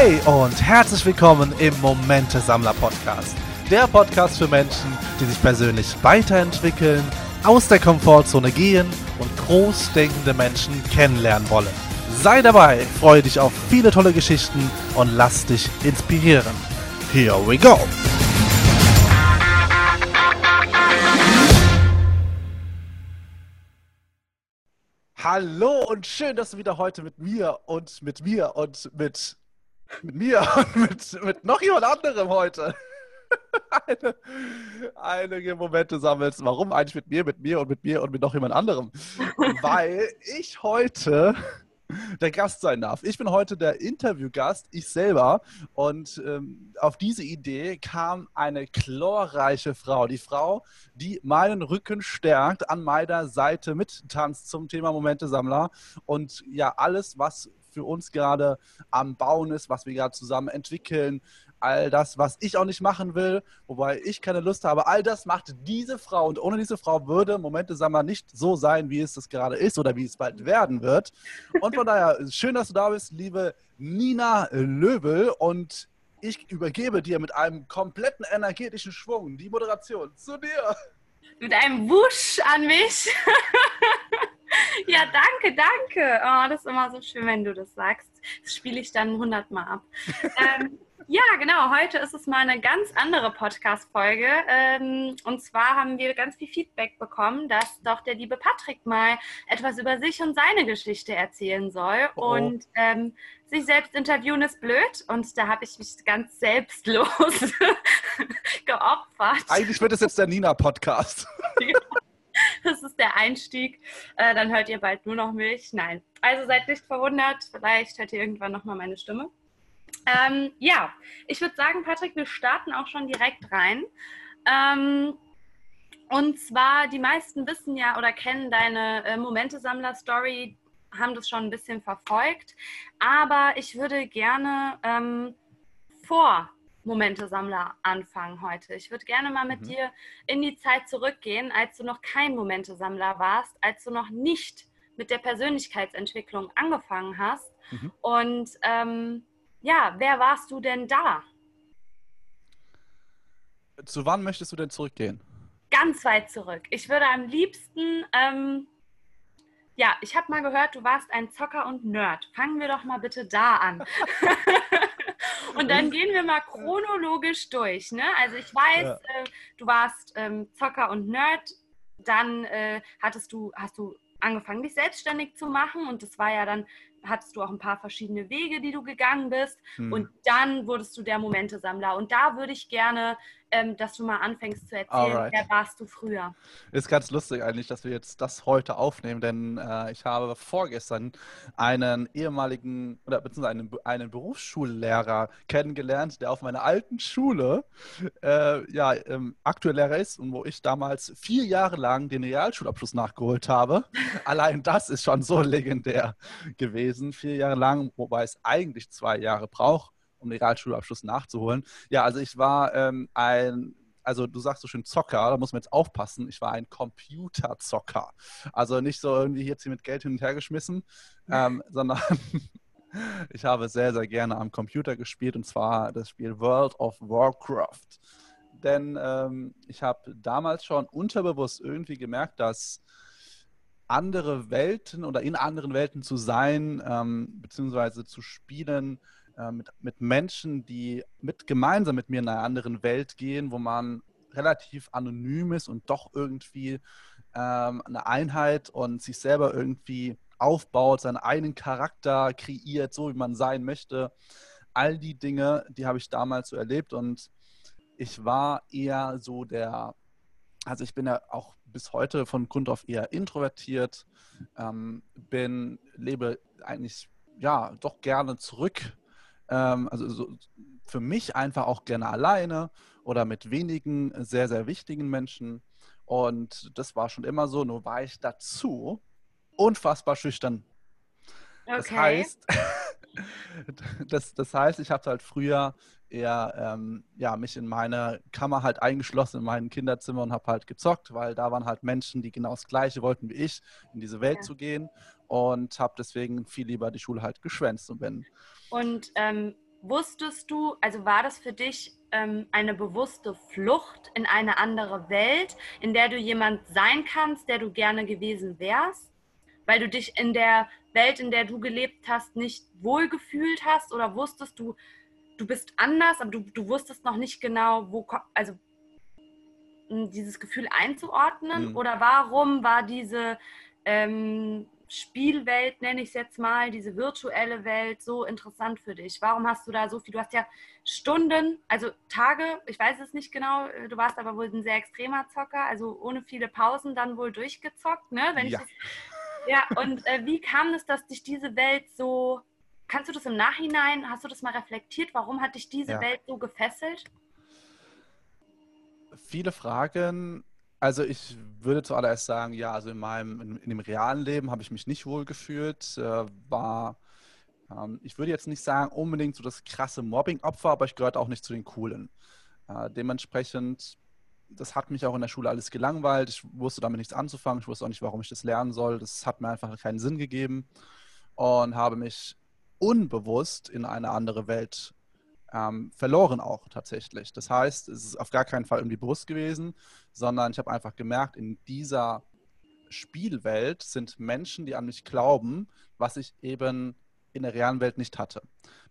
Hey und herzlich willkommen im Momente Sammler Podcast. Der Podcast für Menschen, die sich persönlich weiterentwickeln, aus der Komfortzone gehen und großdenkende Menschen kennenlernen wollen. Sei dabei, freue dich auf viele tolle Geschichten und lass dich inspirieren. Here we go! Hallo und schön, dass du wieder heute mit mir und mit mir und mit, mit mir und mit, mit noch jemand anderem heute einige Momente sammelst. Warum eigentlich mit mir, mit mir und mit mir und mit noch jemand anderem? Weil ich heute der Gast sein darf. Ich bin heute der Interviewgast, ich selber. Und ähm, auf diese Idee kam eine chlorreiche Frau. Die Frau, die meinen Rücken stärkt, an meiner Seite mittanzt zum Thema Momente-Sammler. Und ja, alles, was für uns gerade am Bauen ist, was wir gerade zusammen entwickeln, all das, was ich auch nicht machen will, wobei ich keine Lust habe, all das macht diese Frau. Und ohne diese Frau würde Momente Sammer nicht so sein, wie es das gerade ist oder wie es bald werden wird. Und von daher, schön, dass du da bist, liebe Nina Löbel. Und ich übergebe dir mit einem kompletten energetischen Schwung die Moderation zu dir. Mit einem Wusch an mich. ja, danke, danke. Oh, das ist immer so schön, wenn du das sagst. Das spiele ich dann hundertmal ab. ähm, ja, genau. Heute ist es mal eine ganz andere Podcast-Folge. Ähm, und zwar haben wir ganz viel Feedback bekommen, dass doch der liebe Patrick mal etwas über sich und seine Geschichte erzählen soll. Oh. Und ähm, sich selbst interviewen ist blöd. Und da habe ich mich ganz selbstlos geopfert. Eigentlich wird es jetzt der Nina-Podcast. Das ist der Einstieg. Äh, dann hört ihr bald nur noch mich. Nein. Also seid nicht verwundert. Vielleicht hört ihr irgendwann nochmal meine Stimme. Ähm, ja, ich würde sagen, Patrick, wir starten auch schon direkt rein. Ähm, und zwar, die meisten wissen ja oder kennen deine äh, Momente-Sammler-Story, haben das schon ein bisschen verfolgt. Aber ich würde gerne ähm, vor Momente-Sammler anfangen heute. Ich würde gerne mal mit mhm. dir in die Zeit zurückgehen, als du noch kein Momente-Sammler warst, als du noch nicht mit der Persönlichkeitsentwicklung angefangen hast. Mhm. Und ähm, ja, wer warst du denn da? Zu wann möchtest du denn zurückgehen? Ganz weit zurück. Ich würde am liebsten, ähm, ja, ich habe mal gehört, du warst ein Zocker und Nerd. Fangen wir doch mal bitte da an. und dann gehen wir mal chronologisch durch. Ne? Also ich weiß, ja. äh, du warst ähm, Zocker und Nerd. Dann äh, hattest du, hast du angefangen, dich selbstständig zu machen und das war ja dann hattest du auch ein paar verschiedene Wege, die du gegangen bist. Hm. Und dann wurdest du der Momentesammler. Und da würde ich gerne ähm, dass du mal anfängst zu erzählen, Alright. wer warst du früher? Ist ganz lustig eigentlich, dass wir jetzt das heute aufnehmen, denn äh, ich habe vorgestern einen ehemaligen oder beziehungsweise einen, einen Berufsschullehrer kennengelernt, der auf meiner alten Schule äh, ja ähm, aktuell Lehrer ist und wo ich damals vier Jahre lang den Realschulabschluss nachgeholt habe. Allein das ist schon so legendär gewesen, vier Jahre lang, wobei es eigentlich zwei Jahre braucht um den Realschulabschluss nachzuholen. Ja, also ich war ähm, ein also du sagst so schön Zocker, da muss man jetzt aufpassen. Ich war ein Computerzocker. Also nicht so irgendwie jetzt hier mit Geld hin und her geschmissen, ähm, sondern ich habe sehr, sehr gerne am Computer gespielt und zwar das Spiel World of Warcraft. Denn ähm, ich habe damals schon unterbewusst irgendwie gemerkt, dass andere Welten oder in anderen Welten zu sein, ähm, beziehungsweise zu spielen, äh, mit, mit Menschen, die mit gemeinsam mit mir in einer anderen Welt gehen, wo man relativ anonym ist und doch irgendwie ähm, eine Einheit und sich selber irgendwie aufbaut, seinen eigenen Charakter kreiert, so wie man sein möchte. All die Dinge, die habe ich damals so erlebt und ich war eher so der, also ich bin ja auch bis heute von Grund auf eher introvertiert, ähm, bin, lebe eigentlich ja doch gerne zurück ähm, also so, für mich einfach auch gerne alleine oder mit wenigen sehr, sehr wichtigen Menschen. Und das war schon immer so, nur war ich dazu unfassbar schüchtern. Okay. Das heißt, das, das heißt, ich habe halt früher eher ähm, ja, mich in meine Kammer halt eingeschlossen in meinem Kinderzimmer und habe halt gezockt, weil da waren halt Menschen, die genau das Gleiche wollten wie ich, in diese Welt ja. zu gehen und habe deswegen viel lieber die Schule halt geschwänzt und bin und ähm, wusstest du, also war das für dich ähm, eine bewusste Flucht in eine andere Welt, in der du jemand sein kannst, der du gerne gewesen wärst? Weil du dich in der Welt, in der du gelebt hast, nicht wohlgefühlt hast oder wusstest du, du bist anders, aber du, du wusstest noch nicht genau, wo, also dieses Gefühl einzuordnen? Mhm. Oder warum war diese ähm, Spielwelt, nenne ich es jetzt mal, diese virtuelle Welt so interessant für dich? Warum hast du da so viel? Du hast ja Stunden, also Tage, ich weiß es nicht genau, du warst aber wohl ein sehr extremer Zocker, also ohne viele Pausen dann wohl durchgezockt, ne? Wenn ja. Ja, und äh, wie kam es, dass dich diese Welt so, kannst du das im Nachhinein, hast du das mal reflektiert? Warum hat dich diese ja. Welt so gefesselt? Viele Fragen also ich würde zuallererst sagen, ja, also in meinem, in, in dem realen Leben habe ich mich nicht wohl gefühlt, äh, war, ähm, ich würde jetzt nicht sagen unbedingt so das krasse Mobbing-Opfer, aber ich gehörte auch nicht zu den Coolen. Äh, dementsprechend, das hat mich auch in der Schule alles gelangweilt, ich wusste damit nichts anzufangen, ich wusste auch nicht, warum ich das lernen soll, das hat mir einfach keinen Sinn gegeben und habe mich unbewusst in eine andere Welt ähm, verloren auch tatsächlich. Das heißt, es ist auf gar keinen Fall irgendwie bewusst gewesen, sondern ich habe einfach gemerkt, in dieser Spielwelt sind Menschen, die an mich glauben, was ich eben in der realen Welt nicht hatte.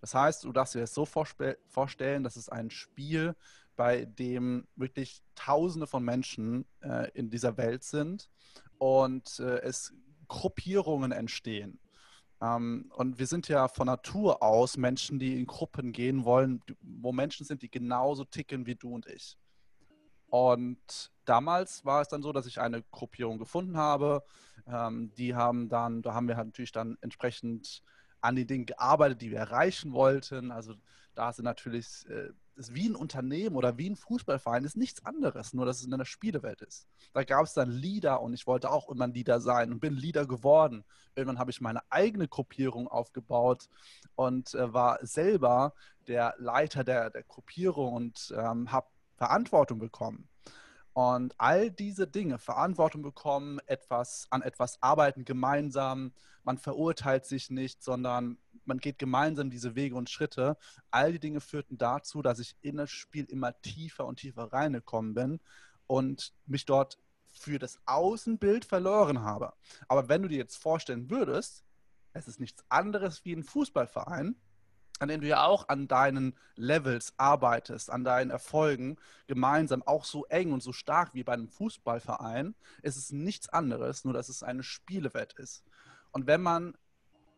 Das heißt, du darfst dir das so vorstellen, dass es ein Spiel, bei dem wirklich Tausende von Menschen äh, in dieser Welt sind und äh, es Gruppierungen entstehen. Ähm, und wir sind ja von Natur aus Menschen, die in Gruppen gehen wollen, wo Menschen sind, die genauso ticken wie du und ich. Und damals war es dann so, dass ich eine Gruppierung gefunden habe. Ähm, die haben dann, da haben wir halt natürlich dann entsprechend an den Dingen gearbeitet, die wir erreichen wollten. Also da sind natürlich äh, ist wie ein Unternehmen oder wie ein Fußballverein, ist nichts anderes, nur dass es in einer Spielewelt ist. Da gab es dann Leader und ich wollte auch immer ein Leader sein und bin Leader geworden. Irgendwann habe ich meine eigene Gruppierung aufgebaut und äh, war selber der Leiter der, der Gruppierung und ähm, habe Verantwortung bekommen. Und all diese Dinge, Verantwortung bekommen, etwas an etwas arbeiten gemeinsam, man verurteilt sich nicht, sondern man geht gemeinsam diese Wege und Schritte. All die Dinge führten dazu, dass ich in das Spiel immer tiefer und tiefer reingekommen bin und mich dort für das Außenbild verloren habe. Aber wenn du dir jetzt vorstellen würdest, es ist nichts anderes wie ein Fußballverein, an dem du ja auch an deinen Levels arbeitest, an deinen Erfolgen gemeinsam, auch so eng und so stark wie bei einem Fußballverein, ist es nichts anderes, nur dass es eine Spielewelt ist. Und wenn man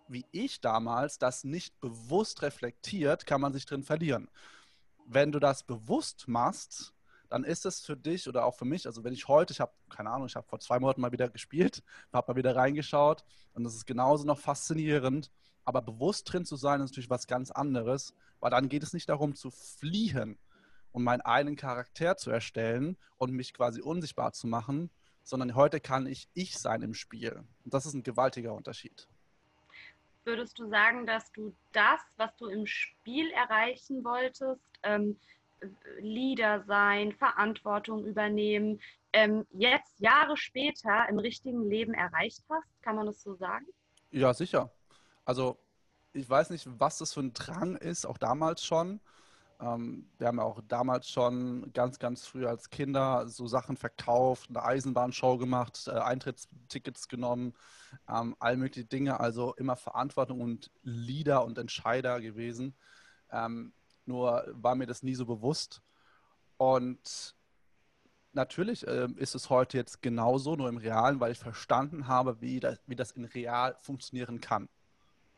wie ich damals das nicht bewusst reflektiert, kann man sich drin verlieren. Wenn du das bewusst machst, dann ist es für dich oder auch für mich, also wenn ich heute, ich habe, keine Ahnung, ich habe vor zwei Monaten mal wieder gespielt, habe mal wieder reingeschaut und das ist genauso noch faszinierend, aber bewusst drin zu sein, ist natürlich was ganz anderes, weil dann geht es nicht darum zu fliehen und meinen eigenen Charakter zu erstellen und mich quasi unsichtbar zu machen, sondern heute kann ich ich sein im Spiel. Und das ist ein gewaltiger Unterschied würdest du sagen, dass du das, was du im Spiel erreichen wolltest, ähm, Leader sein, Verantwortung übernehmen, ähm, jetzt Jahre später im richtigen Leben erreicht hast? Kann man das so sagen? Ja, sicher. Also ich weiß nicht, was das für ein Drang ist, auch damals schon. Ähm, wir haben ja auch damals schon ganz, ganz früh als Kinder so Sachen verkauft, eine Eisenbahnshow gemacht, äh, Eintrittstickets genommen, ähm, all mögliche Dinge, also immer Verantwortung und Leader und Entscheider gewesen. Ähm, nur war mir das nie so bewusst. Und natürlich äh, ist es heute jetzt genauso, nur im Realen, weil ich verstanden habe, wie das, wie das in real funktionieren kann.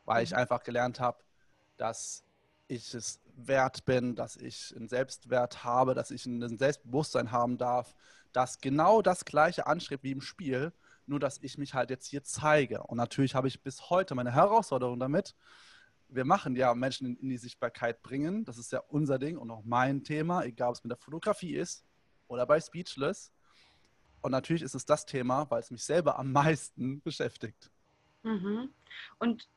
Weil ich mhm. einfach gelernt habe, dass ich es wert bin, dass ich einen Selbstwert habe, dass ich ein Selbstbewusstsein haben darf, das genau das gleiche anstrebt wie im Spiel, nur dass ich mich halt jetzt hier zeige. Und natürlich habe ich bis heute meine Herausforderung damit. Wir machen ja Menschen in, die Sichtbarkeit bringen. Das ist ja unser Ding und auch mein Thema, egal ob es mit der Fotografie ist oder bei Speechless. Und natürlich ist es das Thema, weil es mich selber am meisten beschäftigt. Mhm. Und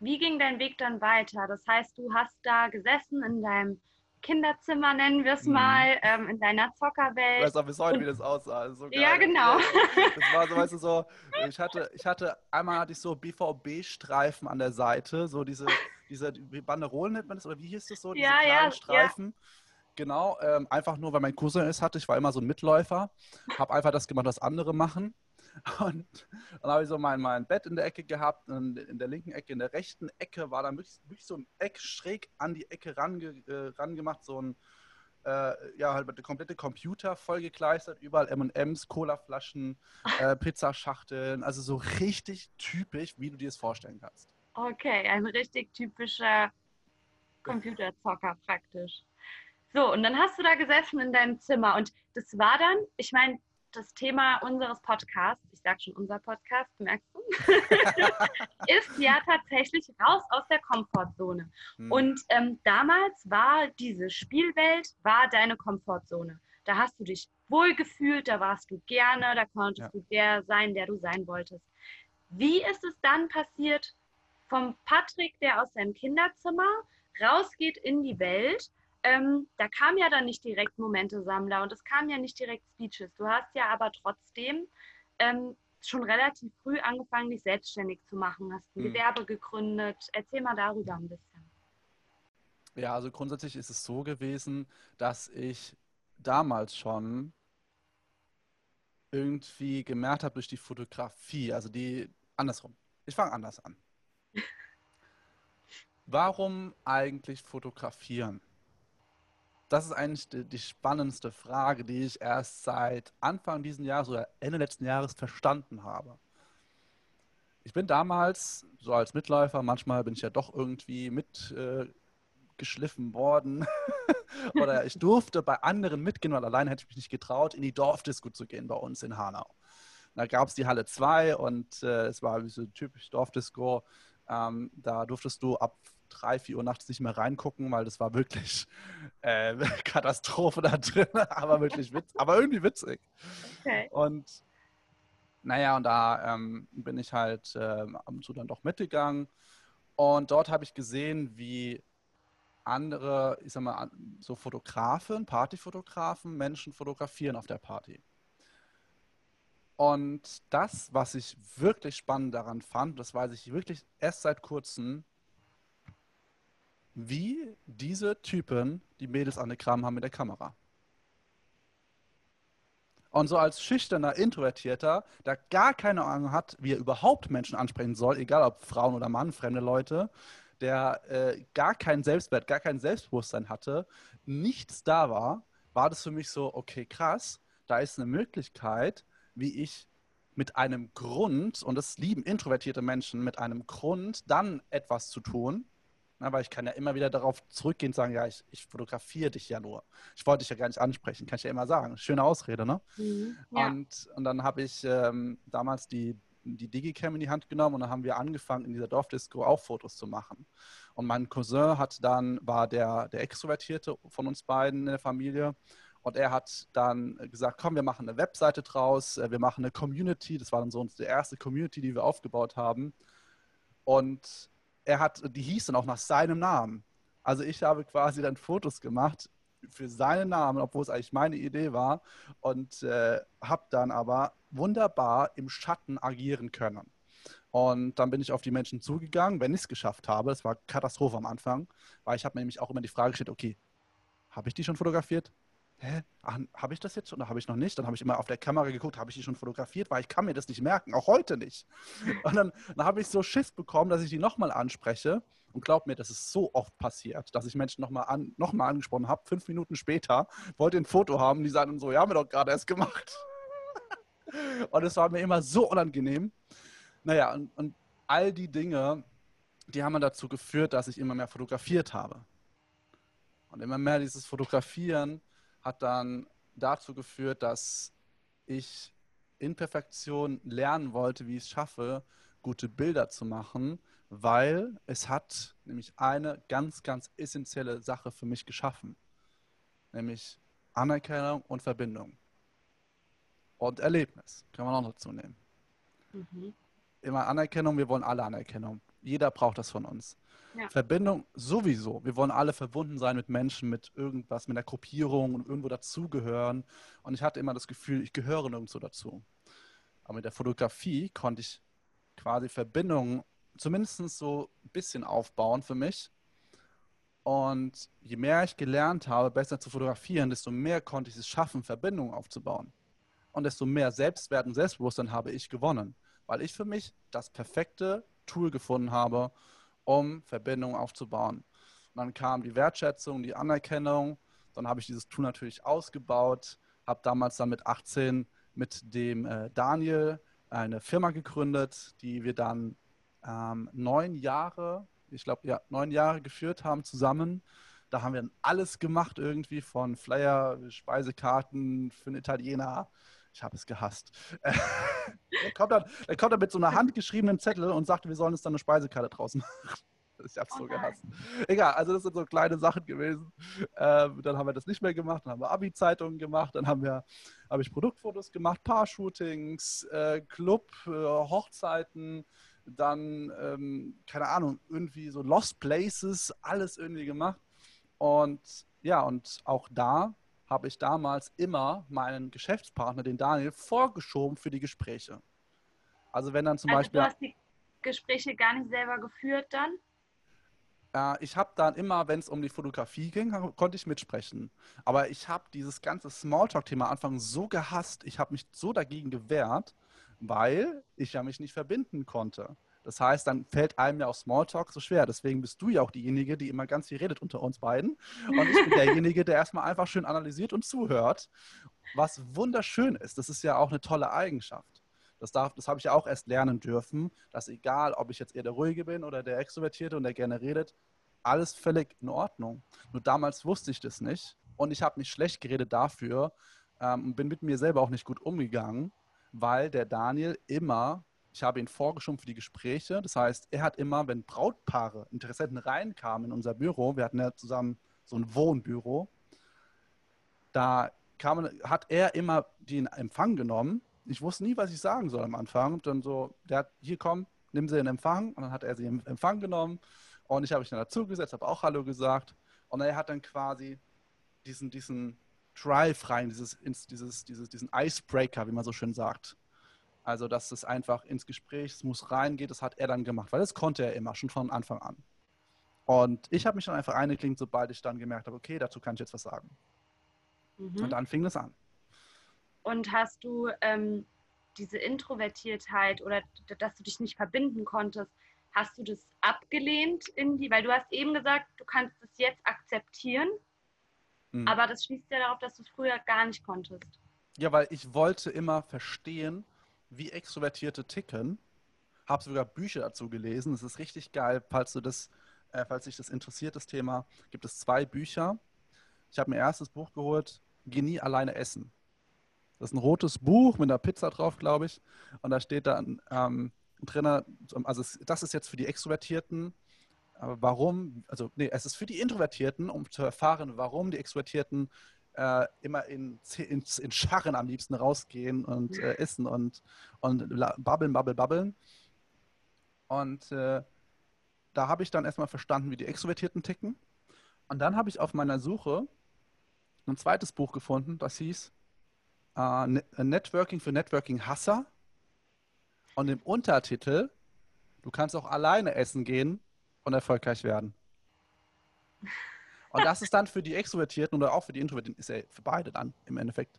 wie ging dein Weg dann weiter? Das heißt, du hast da gesessen in deinem Kinderzimmer, nennen wir es mhm. mal, ähm, in deiner Zockerwelt. Ich weiß auch bis heute, wie das aussah. So ja, genau. Das war so, weißt du, so, ich hatte, ich hatte, einmal hatte ich so BVB-Streifen an der Seite, so diese, diese Banderolen nennt man das, oder wie hieß das so? Diese Ja, kleinen ja, Streifen. Genau, ähm, einfach nur, weil mein Cousin es hatte. Ich war immer so ein Mitläufer. Habe einfach das gemacht, was andere machen. Und dann habe ich so mein, mein Bett in der Ecke gehabt. Und in der linken Ecke, in der rechten Ecke war dann wirklich, wirklich so ein Eck schräg an die Ecke range, äh, rangemacht. So ein, äh, ja, halt der komplette Computer vollgekleistert. Überall M&M's, Colaflaschen, äh, Pizzaschachteln. Also so richtig typisch, wie du dir es vorstellen kannst. Okay, ein richtig typischer Computerzocker praktisch. So, und dann hast du da gesessen in deinem Zimmer und das war dann, ich meine, das Thema unseres Podcasts, ich sage schon unser Podcast, merkst du, ist ja tatsächlich raus aus der Komfortzone. Hm. Und ähm, damals war diese Spielwelt, war deine Komfortzone. Da hast du dich wohlgefühlt, da warst du gerne, da konntest Ja. du der sein, der du sein wolltest. Wie ist es dann passiert vom Patrick, der aus seinem Kinderzimmer rausgeht in die Welt? Ähm, da kam ja dann nicht direkt Momente-Sammler und es kam ja nicht direkt Speeches. Du hast ja aber trotzdem ähm, schon relativ früh angefangen, dich selbstständig zu machen, hast ein Hm. Gewerbe gegründet. Erzähl mal darüber ein bisschen. Ja, also grundsätzlich ist es so gewesen, dass ich damals schon irgendwie gemerkt habe durch die Fotografie, also die andersrum. Ich fange anders an. Warum eigentlich fotografieren? Das ist eigentlich die, die spannendste Frage, die ich erst seit Anfang dieses Jahres oder Ende letzten Jahres verstanden habe. Ich bin damals so als Mitläufer, manchmal bin ich ja doch irgendwie mit äh, worden. Oder ich durfte bei anderen mitgehen, weil alleine hätte ich mich nicht getraut, in die Dorfdisco zu gehen bei uns in Hanau. Da gab es die Halle 2 und äh, es war wie so typisch Dorfdisco. Ähm, da durftest du ab 3, 4 Uhr nachts nicht mehr reingucken, weil das war wirklich äh, Katastrophe da drin, aber wirklich witz, aber irgendwie witzig. Okay. Und naja, und da ähm, bin ich halt ähm, ab und zu dann doch mitgegangen. Und dort habe ich gesehen, wie andere, ich sag mal, so Fotografen, Partyfotografen, Menschen fotografieren auf der Party. Und das, was ich wirklich spannend daran fand, das weiß ich wirklich erst seit kurzem, wie diese Typen die Mädels an der Kram haben mit der Kamera. Und so als schüchterner Introvertierter, der gar keine Ahnung hat, wie er überhaupt Menschen ansprechen soll, egal ob Frauen oder Mann, fremde Leute, der äh, gar kein Selbstwert, gar kein Selbstbewusstsein hatte, nichts da war, war das für mich so, okay, krass, da ist eine Möglichkeit, wie ich mit einem Grund, und das lieben introvertierte Menschen, mit einem Grund dann etwas zu tun. Weil ich kann ja immer wieder darauf zurückgehen und sagen, ja, ich, ich fotografiere dich ja nur. Ich wollte dich ja gar nicht ansprechen, kann ich ja immer sagen. Schöne Ausrede, ne? Mhm. Ja. Und, und dann habe ich ähm, damals die, die Digicam in die Hand genommen und dann haben wir angefangen, in dieser Dorfdisco auch Fotos zu machen. Und mein Cousin hat dann, war der, der Extrovertierte von uns beiden in der Familie. Und er hat dann gesagt, komm, wir machen eine Webseite draus, äh, wir machen eine Community. Das war dann so unsere erste Community, die wir aufgebaut haben. Und er hat, die hieß dann auch nach seinem Namen. Also ich habe quasi dann Fotos gemacht für seinen Namen, obwohl es eigentlich meine Idee war. Und äh, habe dann aber wunderbar im Schatten agieren können. Und dann bin ich auf die Menschen zugegangen, wenn ich es geschafft habe. Das war Katastrophe am Anfang, weil ich habe mir nämlich auch immer die Frage gestellt, okay, habe ich die schon fotografiert? Hä? Habe ich das jetzt schon oder habe ich noch nicht? Dann habe ich immer auf der Kamera geguckt, habe ich die schon fotografiert, weil ich kann mir das nicht merken, auch heute nicht. Und dann, dann habe ich so Schiss bekommen, dass ich die nochmal anspreche. Und glaub mir, das ist so oft passiert, dass ich Menschen nochmal an, noch angesprochen habe, fünf Minuten später, wollte ein Foto haben, die sagen so, ja, haben wir doch gerade erst gemacht. Und es war mir immer so unangenehm. Naja, und, und all die Dinge, die haben dazu geführt, dass ich immer mehr fotografiert habe. Und immer mehr dieses Fotografieren hat dann dazu geführt, dass ich in Perfektion lernen wollte, wie ich es schaffe, gute Bilder zu machen, weil es hat nämlich eine ganz, ganz essentielle Sache für mich geschaffen, nämlich Anerkennung und Verbindung. Und Erlebnis, kann man auch dazu nehmen. Mhm. Immer Anerkennung, wir wollen alle Anerkennung. Jeder braucht das von uns. Ja. Verbindung sowieso. Wir wollen alle verbunden sein mit Menschen, mit irgendwas, mit einer Gruppierung und irgendwo dazugehören. Und ich hatte immer das Gefühl, ich gehöre nirgendwo dazu. Aber mit der Fotografie konnte ich quasi Verbindungen zumindest so ein bisschen aufbauen für mich. Und je mehr ich gelernt habe, besser zu fotografieren, desto mehr konnte ich es schaffen, Verbindungen aufzubauen. Und desto mehr Selbstwert und Selbstbewusstsein habe ich gewonnen, weil ich für mich das perfekte Tool gefunden habe, um Verbindungen aufzubauen. Und dann kam die Wertschätzung, die Anerkennung. Dann habe ich dieses Tool natürlich ausgebaut, habe damals dann mit 18 mit dem äh, Daniel eine Firma gegründet, die wir dann ähm, neun Jahre, ich glaube, ja, neun Jahre geführt haben zusammen. Da haben wir dann alles gemacht, irgendwie von Flyer, Speisekarten für einen Italiener. Ich habe es gehasst. er, kommt dann, er kommt dann mit so einer handgeschriebenen Zettel und sagte, wir sollen uns dann eine Speisekarte draußen machen. Ich habe es oh so gehasst. Egal, also das sind so kleine Sachen gewesen. Ähm, dann haben wir das nicht mehr gemacht, dann haben wir Abi-Zeitungen gemacht, dann haben wir, habe ich Produktfotos gemacht, Paar-Shootings, äh, Club, äh, Hochzeiten, dann, ähm, keine Ahnung, irgendwie so Lost Places, alles irgendwie gemacht. Und ja, und auch da habe ich damals immer meinen Geschäftspartner, den Daniel, vorgeschoben für die Gespräche. Also wenn dann zum also Beispiel. Du hast die Gespräche gar nicht selber geführt dann? Ich habe dann immer, wenn es um die Fotografie ging, konnte ich mitsprechen. Aber ich habe dieses ganze Smalltalk-Thema Anfang so gehasst, ich habe mich so dagegen gewehrt, weil ich ja mich nicht verbinden konnte. Das heißt, dann fällt einem ja auch Smalltalk so schwer. Deswegen bist du ja auch diejenige, die immer ganz viel redet unter uns beiden. Und ich bin derjenige, der erstmal einfach schön analysiert und zuhört, was wunderschön ist. Das ist ja auch eine tolle Eigenschaft. Das, darf, das habe ich ja auch erst lernen dürfen, dass egal, ob ich jetzt eher der Ruhige bin oder der Extrovertierte und der gerne redet, alles völlig in Ordnung. Nur damals wusste ich das nicht und ich habe mich schlecht geredet dafür ähm, und bin mit mir selber auch nicht gut umgegangen, weil der Daniel immer, ich habe ihn vorgeschoben für die Gespräche, das heißt, er hat immer, wenn Brautpaare, Interessenten reinkamen in unser Büro, wir hatten ja zusammen so ein Wohnbüro, da kam, hat er immer den Empfang genommen ich wusste nie, was ich sagen soll am Anfang. Und dann so, der hat, hier komm, nimm sie in Empfang. Und dann hat er sie in Empfang genommen. Und ich habe mich dann dazugesetzt, habe auch Hallo gesagt. Und er hat dann quasi diesen, diesen Drive rein, dieses, dieses, dieses, diesen Icebreaker, wie man so schön sagt. Also, dass es einfach ins Gespräch, es muss reingehen, das hat er dann gemacht, weil das konnte er immer, schon von Anfang an. Und ich habe mich dann einfach eingeklingt, sobald ich dann gemerkt habe, okay, dazu kann ich jetzt was sagen. Mhm. Und dann fing es an. Und hast du ähm, diese Introvertiertheit oder dass du dich nicht verbinden konntest, hast du das abgelehnt in die, weil du hast eben gesagt, du kannst es jetzt akzeptieren, mhm. aber das schließt ja darauf, dass du es früher gar nicht konntest. Ja, weil ich wollte immer verstehen, wie Extrovertierte ticken. Habe sogar Bücher dazu gelesen. Das ist richtig geil, falls du das, äh, falls dich das interessiert, das Thema. Gibt es zwei Bücher. Ich habe mir erstes Buch geholt, Geh nie alleine essen. Das ist ein rotes Buch mit einer Pizza drauf, glaube ich. Und da steht dann ähm, drin, also es, das ist jetzt für die Extrovertierten, warum, also nee, es ist für die Introvertierten, um zu erfahren, warum die Extrovertierten äh, immer in, in, in, Scharren am liebsten rausgehen und äh, essen und, und babbeln, babbeln, babbeln. Und äh, da habe ich dann erstmal verstanden, wie die Extrovertierten ticken. Und dann habe ich auf meiner Suche ein zweites Buch gefunden, das hieß äh, ne-, Networking für Networking-Hasser. Und im Untertitel, du kannst auch alleine essen gehen und erfolgreich werden. Und das ist dann für die Extrovertierten oder auch für die Introvertierten, ist ja für beide dann im Endeffekt.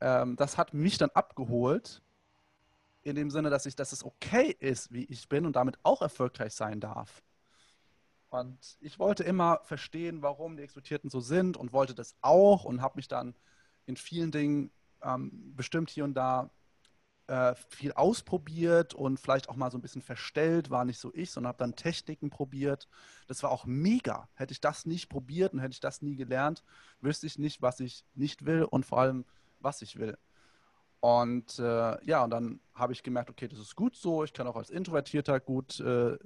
Ähm, das hat mich dann abgeholt, in dem Sinne, dass ich, dass es okay ist, wie ich bin und damit auch erfolgreich sein darf. Und ich wollte immer verstehen, warum die Extrovertierten so sind und wollte das auch und habe mich dann in vielen Dingen ähm, bestimmt hier und da äh, viel ausprobiert und vielleicht auch mal so ein bisschen verstellt, war nicht so ich, sondern habe dann Techniken probiert. Das war auch mega. Hätte ich das nicht probiert und hätte ich das nie gelernt, wüsste ich nicht, was ich nicht will und vor allem, was ich will. Und äh, ja, und dann habe ich gemerkt, okay, das ist gut so. Ich kann auch als Introvertierter gut äh,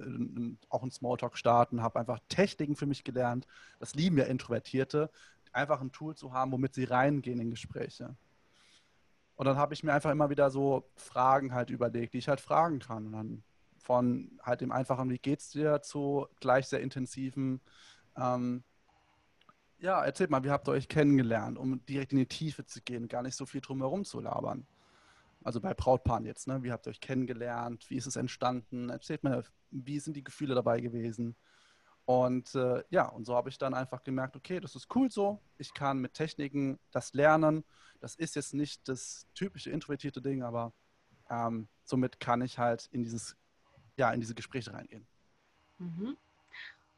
auch einen Smalltalk starten, habe einfach Techniken für mich gelernt. Das lieben ja Introvertierte, einfach ein Tool zu haben, womit sie reingehen in Gespräche. Und dann habe ich mir einfach immer wieder so Fragen halt überlegt, die ich halt fragen kann. Und dann von halt dem einfachen, wie geht's dir, zu gleich sehr intensiven, ähm, ja, erzählt mal, wie habt ihr euch kennengelernt, um direkt in die Tiefe zu gehen, gar nicht so viel drumherum zu labern. also bei Brautpaaren jetzt, ne? Wie habt ihr euch kennengelernt? Wie ist es entstanden? Erzählt mir, wie sind die Gefühle dabei gewesen? Und äh, ja, und so habe ich dann einfach gemerkt, okay, das ist cool so. Ich kann mit Techniken das lernen. Das ist jetzt nicht das typische introvertierte Ding, aber ähm, somit kann ich halt in dieses, ja, in diese Gespräche reingehen. Mhm.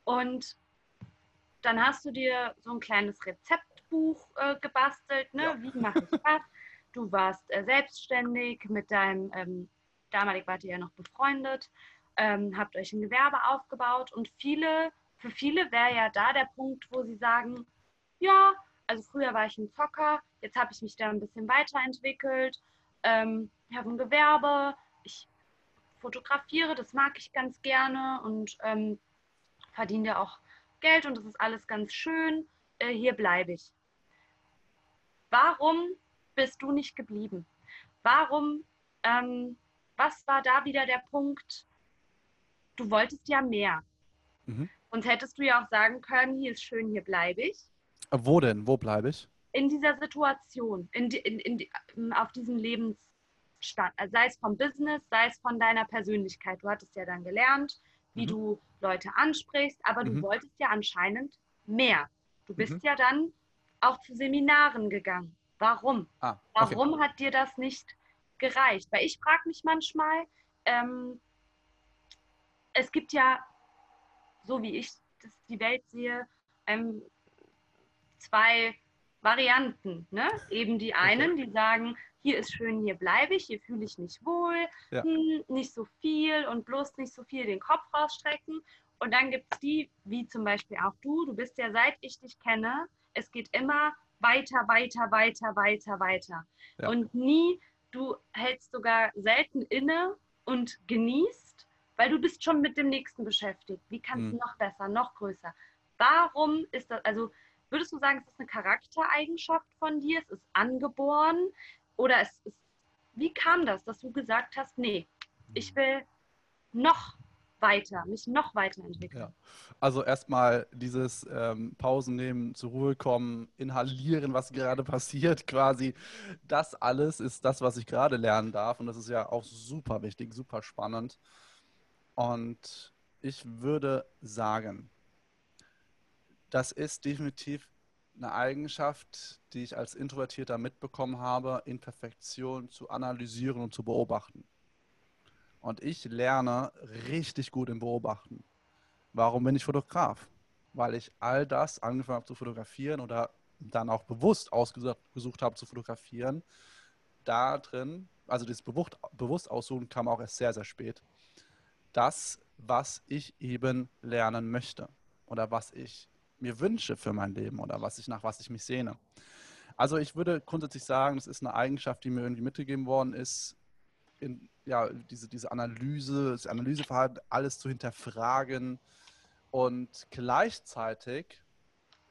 Und dann hast du dir so ein kleines Rezeptbuch äh, gebastelt, ne? Ja. Wie mache ich was? Du warst äh, selbstständig mit deinem, ähm, damalig wart ihr ja noch befreundet, ähm, habt euch ein Gewerbe aufgebaut und viele, für viele wäre ja da der Punkt, wo sie sagen, ja, also früher war ich ein Zocker, jetzt habe ich mich da ein bisschen weiterentwickelt, ähm, ich habe ein Gewerbe, ich fotografiere, das mag ich ganz gerne und ähm, verdiene ja auch Geld und das ist alles ganz schön, äh, hier bleibe ich. Warum bist du nicht geblieben? Warum, ähm, was war da wieder der Punkt, du wolltest ja mehr. Mhm. Sonst hättest du ja auch sagen können, hier ist schön, hier bleibe ich. Äh, wo denn? Wo bleibe ich? In dieser Situation, in, in, in, ähm, auf diesem Lebensstand, also sei es vom Business, sei es von deiner Persönlichkeit. Du hattest ja dann gelernt, wie mhm. du Leute ansprichst, aber mhm. du wolltest ja anscheinend mehr. Du bist mhm. ja dann auch zu Seminaren gegangen. Warum? Ah, okay. Warum hat dir das nicht gereicht? Weil ich frage mich manchmal, ähm, es gibt ja, so wie ich die Welt sehe, ähm, zwei Varianten. Ne? Eben die einen, die sagen, hier ist schön, hier bleibe ich, hier fühle ich mich wohl, ja. hm, nicht so viel und bloß nicht so viel den Kopf rausstrecken. Und dann gibt es die, wie zum Beispiel auch du, du bist ja seit ich dich kenne, es geht immer weiter, weiter, weiter, weiter, weiter. Ja. Und nie, du hältst sogar selten inne und genießt, weil du bist schon mit dem nächsten beschäftigt. Wie kannst du mhm. noch besser, noch größer? Warum ist das, also würdest du sagen, es ist eine Charaktereigenschaft von dir, es ist angeboren oder es ist, wie kam das, dass du gesagt hast, nee, ich mhm. will noch weiter, mich noch weiterentwickeln. Ja. Also erstmal dieses ähm, Pausen nehmen, zur Ruhe kommen, inhalieren, was gerade passiert, quasi. Das alles ist das, was ich gerade lernen darf. Und das ist ja auch super wichtig, super spannend. Und ich würde sagen, das ist definitiv eine Eigenschaft, die ich als Introvertierter mitbekommen habe, Imperfektion zu analysieren und zu beobachten. Und ich lerne richtig gut im Beobachten. Warum bin ich Fotograf? Weil ich all das angefangen habe zu fotografieren oder dann auch bewusst ausgesucht habe zu fotografieren. Da drin, also das bewusst, bewusst aussuchen kam auch erst sehr, sehr spät das, was ich eben lernen möchte oder was ich mir wünsche für mein Leben oder was ich nach was ich mich sehne. Also ich würde grundsätzlich sagen, das ist eine Eigenschaft, die mir irgendwie mitgegeben worden ist, in, ja, diese, diese Analyse, das Analyseverhalten, alles zu hinterfragen. Und gleichzeitig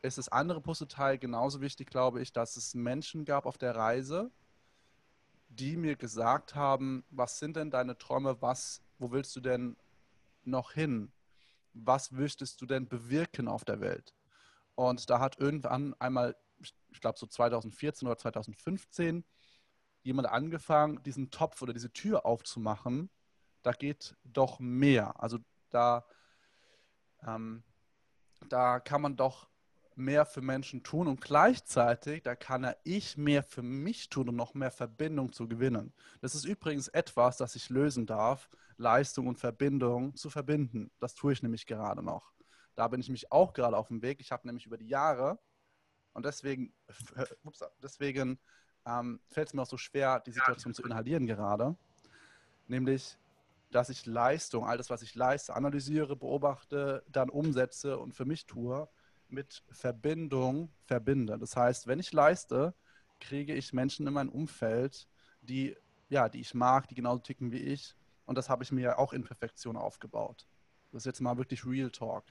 ist das andere Puzzleteil genauso wichtig, glaube ich, dass es Menschen gab auf der Reise, die mir gesagt haben, was sind denn deine Träume, was wo willst du denn noch hin? Was möchtest du denn bewirken auf der Welt? Und da hat irgendwann einmal, ich glaube so 2014 oder 2015, jemand angefangen, diesen Topf oder diese Tür aufzumachen. Da geht doch mehr. Also da, ähm, da kann man doch mehr für Menschen tun und gleichzeitig, da kann er ich mehr für mich tun, um noch mehr Verbindung zu gewinnen. Das ist übrigens etwas, das ich lösen darf, Leistung und Verbindung zu verbinden. Das tue ich nämlich gerade noch. Da bin ich mich auch gerade auf dem Weg. Ich habe nämlich über die Jahre und deswegen, ups, deswegen ähm, fällt es mir auch so schwer, die Situation zu inhalieren gerade. Nämlich, dass ich Leistung, all das, was ich leiste, analysiere, beobachte, dann umsetze und für mich tue mit Verbindung verbinde. Das heißt, wenn ich leiste, kriege ich Menschen in mein Umfeld, die, ja, die ich mag, die genauso ticken wie ich. Und das habe ich mir auch in Perfektion aufgebaut. Das ist jetzt mal wirklich Real Talk.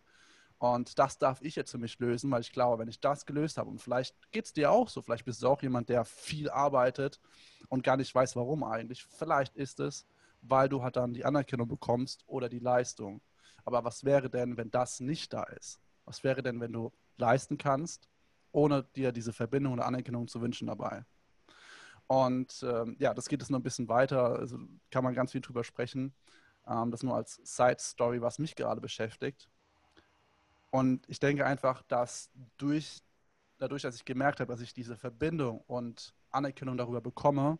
Und das darf ich jetzt für mich lösen, weil ich glaube, wenn ich das gelöst habe, und vielleicht geht es dir auch so, vielleicht bist du auch jemand, der viel arbeitet und gar nicht weiß, warum eigentlich. Vielleicht ist es, weil du halt dann die Anerkennung bekommst oder die Leistung. Aber was wäre denn, wenn das nicht da ist? Was wäre denn, wenn du leisten kannst, ohne dir diese Verbindung oder Anerkennung zu wünschen dabei? Und ähm, ja, das geht es noch ein bisschen weiter, also kann man ganz viel drüber sprechen. Ähm, das nur als Side-Story, was mich gerade beschäftigt. Und ich denke einfach, dass durch, dadurch, dass ich gemerkt habe, dass ich diese Verbindung und Anerkennung darüber bekomme,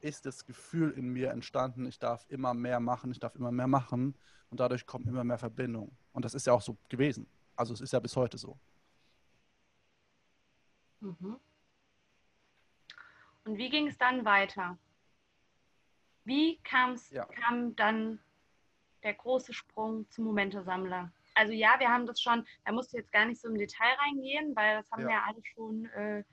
ist das Gefühl in mir entstanden, ich darf immer mehr machen, ich darf immer mehr machen und dadurch kommt immer mehr Verbindung. Und das ist ja auch so gewesen. Also es ist ja bis heute so. Mhm. Und wie ging es dann weiter? Wie ja. kam dann der große Sprung zum Momentesammler? Also ja, wir haben das schon, da musst du jetzt gar nicht so im Detail reingehen, weil das haben ja. wir ja alle schon äh,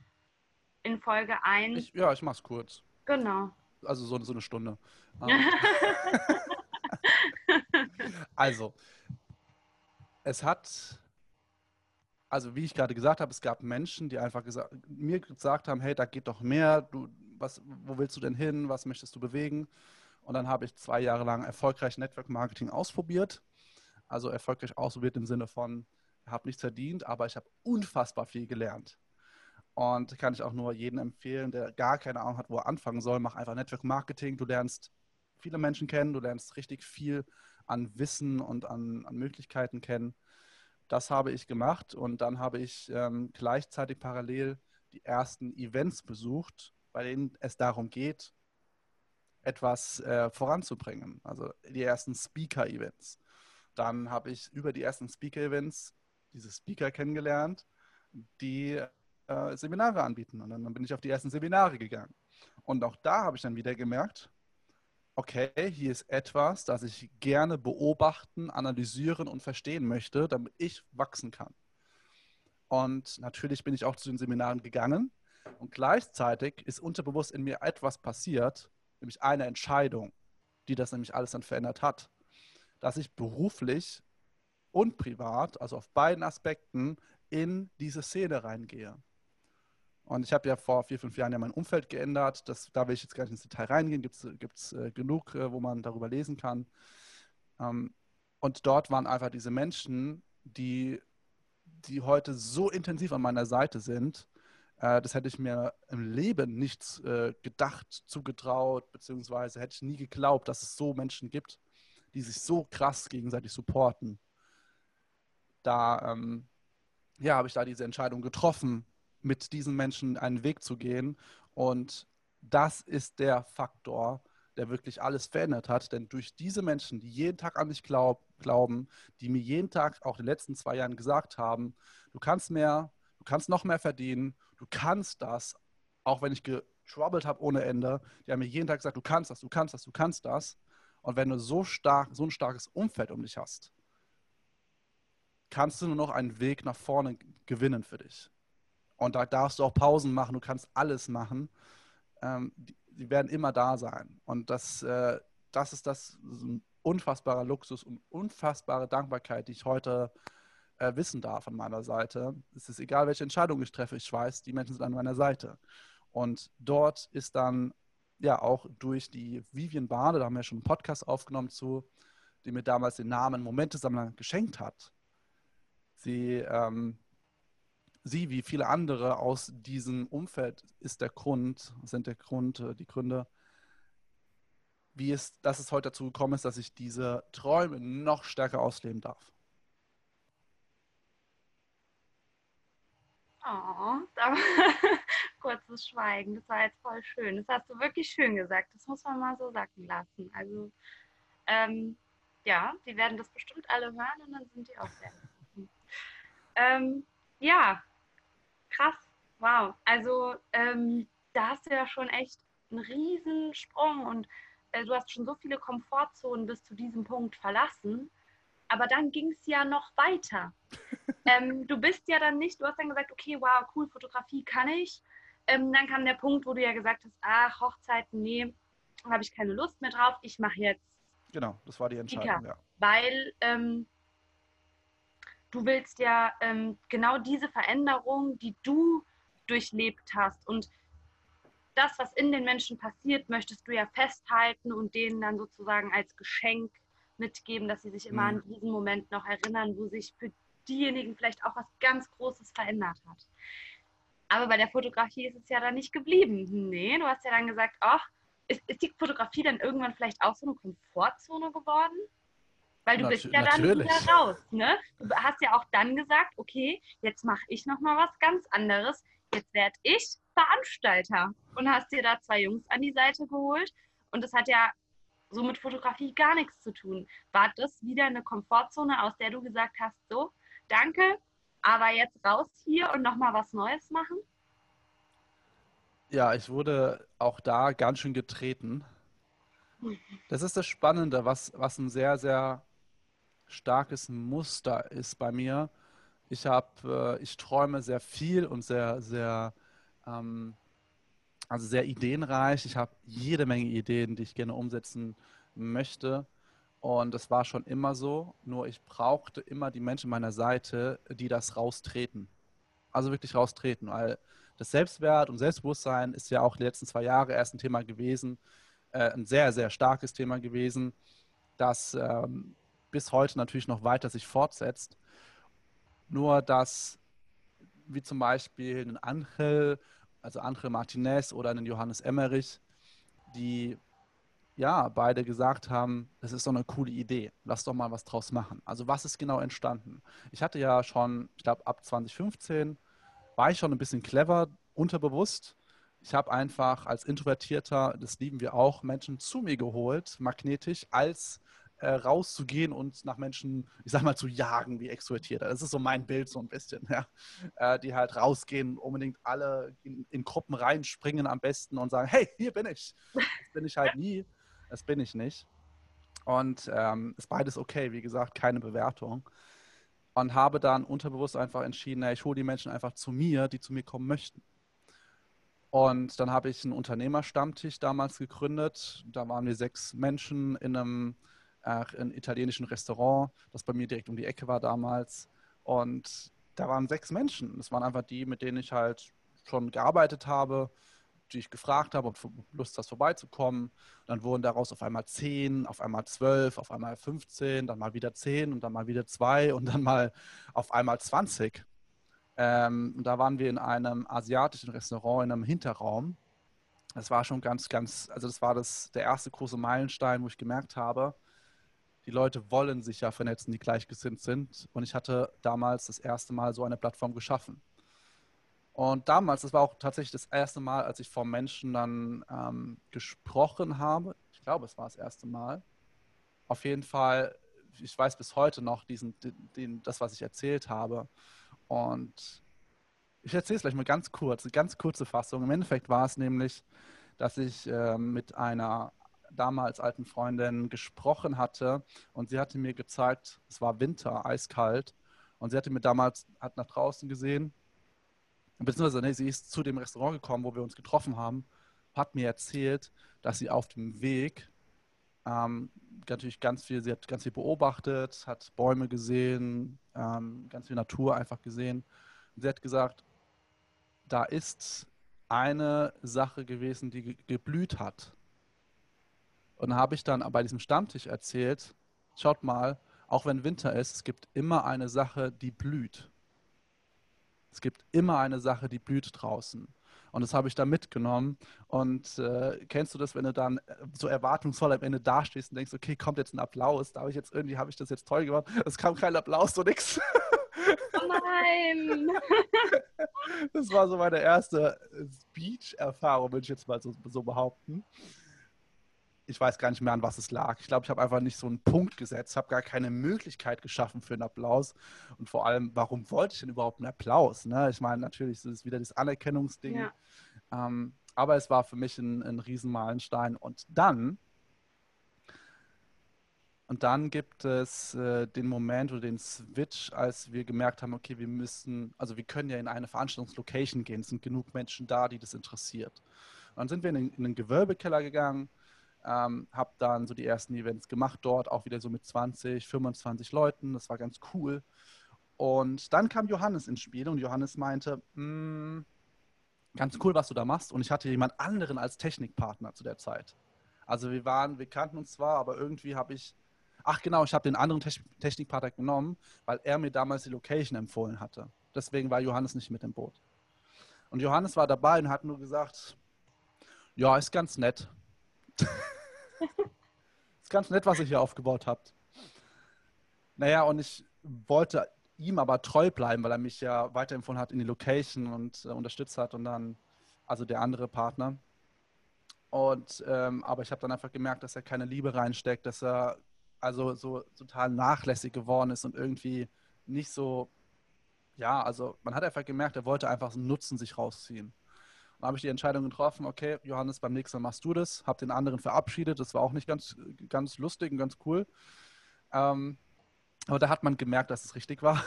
in Folge 1. Ich, ja, ich mach's kurz. Genau. Also so, so eine Stunde. also, es hat also wie ich gerade gesagt habe, es gab Menschen, die einfach gesagt, mir gesagt haben, hey, da geht doch mehr, du, was, wo willst du denn hin, was möchtest du bewegen? Und dann habe ich zwei Jahre lang erfolgreich Network Marketing ausprobiert. Also erfolgreich ausprobiert im Sinne von, habe nichts verdient, aber ich habe unfassbar viel gelernt. Und kann ich auch nur jedem empfehlen, der gar keine Ahnung hat, wo er anfangen soll, mach einfach Network Marketing. Du lernst viele Menschen kennen, du lernst richtig viel an Wissen und an, an Möglichkeiten kennen. Das habe ich gemacht und dann habe ich ähm, gleichzeitig parallel die ersten Events besucht, bei denen es darum geht, etwas äh, voranzubringen. Also die ersten Speaker-Events. Dann habe ich über die ersten Speaker-Events diese Speaker kennengelernt, die äh, Seminare anbieten. Und dann, dann bin ich auf die ersten Seminare gegangen. Und auch da habe ich dann wieder gemerkt, okay, hier ist etwas, das ich gerne beobachten, analysieren und verstehen möchte, damit ich wachsen kann. Und natürlich bin ich auch zu den Seminaren gegangen und gleichzeitig ist unterbewusst in mir etwas passiert, nämlich eine Entscheidung, die das nämlich alles dann verändert hat, dass ich beruflich und privat, also auf beiden Aspekten, in diese Szene reingehe. Und ich habe ja vor vier, fünf Jahren ja mein Umfeld geändert. Das, da will ich jetzt gar nicht ins Detail reingehen. Gibt es äh, genug, äh, wo man darüber lesen kann. Ähm, und dort waren einfach diese Menschen, die, die heute so intensiv an meiner Seite sind. Äh, das hätte ich mir im Leben nicht äh, gedacht, zugetraut, beziehungsweise hätte ich nie geglaubt, dass es so Menschen gibt, die sich so krass gegenseitig supporten. Da ähm, ja, habe ich da diese Entscheidung getroffen, mit diesen Menschen einen Weg zu gehen. Und das ist der Faktor, der wirklich alles verändert hat. Denn durch diese Menschen, die jeden Tag an mich glaub, glauben, die mir jeden Tag auch in den letzten zwei Jahren gesagt haben, du kannst mehr, du kannst noch mehr verdienen, du kannst das, auch wenn ich getroubled habe ohne Ende, die haben mir jeden Tag gesagt, du kannst das, du kannst das, du kannst das. Und wenn du so stark, so ein starkes Umfeld um dich hast, kannst du nur noch einen Weg nach vorne gewinnen für dich. Und da darfst du auch Pausen machen, du kannst alles machen. Ähm, die, die, werden immer da sein. Und das, äh, das ist das ist ein unfassbarer Luxus und unfassbare Dankbarkeit, die ich heute äh, wissen darf an meiner Seite. Es ist egal, welche Entscheidung ich treffe, ich weiß, die Menschen sind an meiner Seite. Und dort ist dann ja auch durch die Vivian Bade, da haben wir schon einen Podcast aufgenommen zu, die mir damals den Namen Momentesammler geschenkt hat. Sie ähm, sie wie viele andere aus diesem Umfeld ist der Grund, sind der Grund, äh, die Gründe, wie es, dass es heute dazu gekommen ist, dass ich diese Träume noch stärker ausleben darf. Oh, da kurzes Schweigen. Das war jetzt voll schön. Das hast du wirklich schön gesagt. Das muss man mal so sacken lassen. Also, ähm, ja, die werden das bestimmt alle hören und dann sind die auch sehr. Ähm, ja, krass. Wow. Also ähm, da hast du ja schon echt einen riesen Sprung und äh, du hast schon so viele Komfortzonen bis zu diesem Punkt verlassen. Aber dann ging es ja noch weiter. ähm, du bist ja dann nicht, du hast dann gesagt, okay, wow, cool, Fotografie kann ich. Ähm, dann kam der Punkt, wo du ja gesagt hast, ach, Hochzeiten, nee, habe ich keine Lust mehr drauf, ich mache jetzt. Genau, das war die Entscheidung, ja. Weil ähm, du willst ja ähm, genau diese Veränderung, die du durchlebt hast und das, was in den Menschen passiert, möchtest du ja festhalten und denen dann sozusagen als Geschenk mitgeben, dass sie sich immer mhm. an diesen Moment noch erinnern, wo sich für diejenigen vielleicht auch was ganz Großes verändert hat. Aber bei der Fotografie ist es ja dann nicht geblieben. Nee, du hast ja dann gesagt, ach, ist, ist die Fotografie dann irgendwann vielleicht auch so eine Komfortzone geworden? Weil du Nat bist ja dann natürlich. wieder raus. Ne? Du hast ja auch dann gesagt, okay, jetzt mache ich nochmal was ganz anderes. Jetzt werde ich Veranstalter. Und hast dir da zwei Jungs an die Seite geholt. Und das hat ja so mit Fotografie gar nichts zu tun. War das wieder eine Komfortzone, aus der du gesagt hast, so, danke, aber jetzt raus hier und nochmal was Neues machen? Ja, ich wurde auch da ganz schön getreten. Das ist das Spannende, was, was ein sehr, sehr starkes Muster ist bei mir. Ich habe, äh, ich träume sehr viel und sehr, sehr, ähm, also sehr ideenreich. Ich habe jede Menge Ideen, die ich gerne umsetzen möchte. Und das war schon immer so. Nur ich brauchte immer die Menschen meiner Seite, die das raustreten. Also wirklich raustreten, weil das Selbstwert und Selbstbewusstsein ist ja auch die letzten zwei Jahre erst ein Thema gewesen, äh, ein sehr, sehr starkes Thema gewesen, das ähm, bis heute natürlich noch weiter sich fortsetzt. Nur dass, wie zum Beispiel ein Angel, also Angel Martinez oder ein Johannes Emmerich, die ja beide gesagt haben, das ist doch eine coole Idee, lass doch mal was draus machen. Also was ist genau entstanden? Ich hatte ja schon, ich glaube ab 2015 war ich schon ein bisschen clever, unterbewusst. Ich habe einfach als Introvertierter, das lieben wir auch, Menschen zu mir geholt, magnetisch, als äh, rauszugehen und nach Menschen, ich sag mal, zu jagen wie Extrovertierte. Das ist so mein Bild so ein bisschen, ja. Äh, die halt rausgehen, unbedingt alle in, in, Gruppen reinspringen am besten und sagen, hey, hier bin ich. Das bin ich halt nie. Das bin ich nicht. Und ähm, ist beides okay, wie gesagt, keine Bewertung. Und habe dann unterbewusst einfach entschieden, na, ich hole die Menschen einfach zu mir, die zu mir kommen möchten. Und dann habe ich einen Unternehmerstammtisch damals gegründet. Da waren wir sechs Menschen in einem äh, in italienischen Restaurant, das bei mir direkt um die Ecke war damals. Und da waren sechs Menschen. Das waren einfach die, mit denen ich halt schon gearbeitet habe, die ich gefragt habe, ob Lust hast, vorbeizukommen. Dann wurden daraus auf einmal zehn, auf einmal zwölf, auf einmal 15, dann mal wieder zehn und dann mal wieder zwei und dann mal auf einmal 20. Ähm, und da waren wir in einem asiatischen Restaurant in einem Hinterraum. Das war schon ganz, ganz, also das war das, der erste große Meilenstein, wo ich gemerkt habe, die Leute wollen sich ja vernetzen, die gleichgesinnt sind. Und ich hatte damals das erste Mal so eine Plattform geschaffen. Und damals, das war auch tatsächlich das erste Mal, als ich vor Menschen dann ähm, gesprochen habe. Ich glaube, es war das erste Mal. Auf jeden Fall, ich weiß bis heute noch diesen, den, das, was ich erzählt habe. Und ich erzähle es gleich mal ganz kurz, eine ganz kurze Fassung. Im Endeffekt war es nämlich, dass ich äh, mit einer damals alten Freundin gesprochen hatte und sie hatte mir gezeigt, es war Winter, eiskalt und sie hatte mir damals, hat nach draußen gesehen, beziehungsweise nee, sie ist zu dem Restaurant gekommen, wo wir uns getroffen haben, hat mir erzählt, dass sie auf dem Weg ähm, natürlich ganz viel, sie hat ganz viel beobachtet, hat Bäume gesehen, ähm, ganz viel Natur einfach gesehen. Und sie hat gesagt, da ist eine Sache gewesen, die geblüht hat. Und habe ich dann bei diesem Stammtisch erzählt, schaut mal, auch wenn Winter ist, es gibt immer eine Sache, die blüht. Es gibt immer eine Sache, die blüht draußen. Und das habe ich da mitgenommen. Und äh, kennst du das, wenn du dann so erwartungsvoll am Ende dastehst und denkst, okay, kommt jetzt ein Applaus? Da habe ich jetzt irgendwie, habe ich das jetzt toll gemacht? Es kam kein Applaus, so nix. Oh nein! Das war so meine erste Speech-Erfahrung, würde ich jetzt mal so, so behaupten ich weiß gar nicht mehr, an was es lag. Ich glaube, ich habe einfach nicht so einen Punkt gesetzt, habe gar keine Möglichkeit geschaffen für einen Applaus. Und vor allem, warum wollte ich denn überhaupt einen Applaus? Ne? Ich meine, natürlich ist es wieder das Anerkennungsding. Ja. Ähm, aber es war für mich ein, ein Riesenmeilenstein. Und dann, und dann gibt es äh, den Moment oder den Switch, als wir gemerkt haben, okay, wir müssen, also wir können ja in eine Veranstaltungslocation gehen. Es sind genug Menschen da, die das interessiert. Und dann sind wir in den, in den Gewölbekeller gegangen ähm, habe dann so die ersten Events gemacht dort, auch wieder so mit 20, 25 Leuten. Das war ganz cool. Und dann kam Johannes ins Spiel und Johannes meinte, hm, ganz cool, was du da machst. Und ich hatte jemand anderen als Technikpartner zu der Zeit. Also wir waren, wir kannten uns zwar, aber irgendwie habe ich, ach genau, ich habe den anderen Te Technikpartner genommen, weil er mir damals die Location empfohlen hatte. Deswegen war Johannes nicht mit im Boot. Und Johannes war dabei und hat nur gesagt, ja, ist ganz nett. ist ganz nett, was ihr hier aufgebaut habt. Naja, und ich wollte ihm aber treu bleiben, weil er mich ja weiterempfohlen hat in die Location und äh, unterstützt hat und dann, also der andere Partner. Und ähm, aber ich habe dann einfach gemerkt, dass er keine Liebe reinsteckt, dass er also so total nachlässig geworden ist und irgendwie nicht so, ja, also man hat einfach gemerkt, er wollte einfach so einen Nutzen sich rausziehen. Und habe ich die Entscheidung getroffen, okay, Johannes, beim nächsten Mal machst du das, habe den anderen verabschiedet, das war auch nicht ganz, ganz lustig und ganz cool. Ähm, aber da hat man gemerkt, dass es richtig war.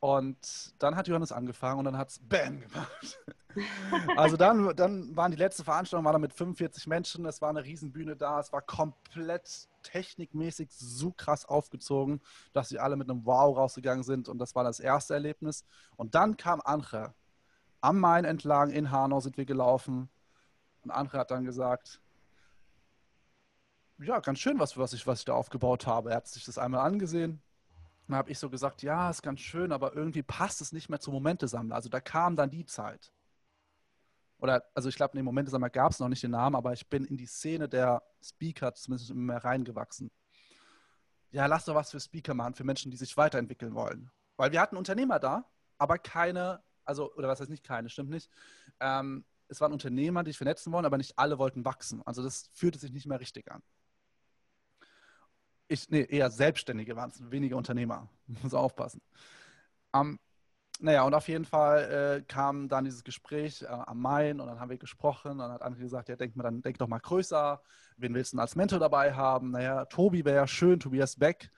Und dann hat Johannes angefangen und dann hat es BAM gemacht. Also dann, dann waren die letzte Veranstaltung war da mit 45 Menschen, es war eine Riesenbühne da, es war komplett technikmäßig so krass aufgezogen, dass sie alle mit einem Wow rausgegangen sind und das war das erste Erlebnis. Und dann kam Anche. Am Main entlang in Hanau sind wir gelaufen und Anche hat dann gesagt, ja, ganz schön, was, was, ich, was ich da aufgebaut habe. Er hat sich das einmal angesehen. Dann habe ich so gesagt, ja, ist ganz schön, aber irgendwie passt es nicht mehr zum Momentesammler. Also da kam dann die Zeit. Oder, also ich glaube, in dem Momentesammler gab es noch nicht den Namen, aber ich bin in die Szene der Speaker zumindest immer mehr reingewachsen. Ja, lass doch was für Speaker machen, für Menschen, die sich weiterentwickeln wollen. Weil wir hatten Unternehmer da, aber keine, also, oder was heißt nicht keine, stimmt nicht. Ähm, es waren Unternehmer, die sich vernetzen wollen, aber nicht alle wollten wachsen. Also das fühlte sich nicht mehr richtig an ich, nee, eher Selbstständige waren es, weniger Unternehmer. Muss aufpassen. Um, naja, und auf jeden Fall äh, kam dann dieses Gespräch äh, am Main und dann haben wir gesprochen und dann hat André gesagt, ja, denk mal, dann denk doch mal größer. Wen willst du denn als Mentor dabei haben? Naja, Tobi wäre ja schön, Tobias Beck.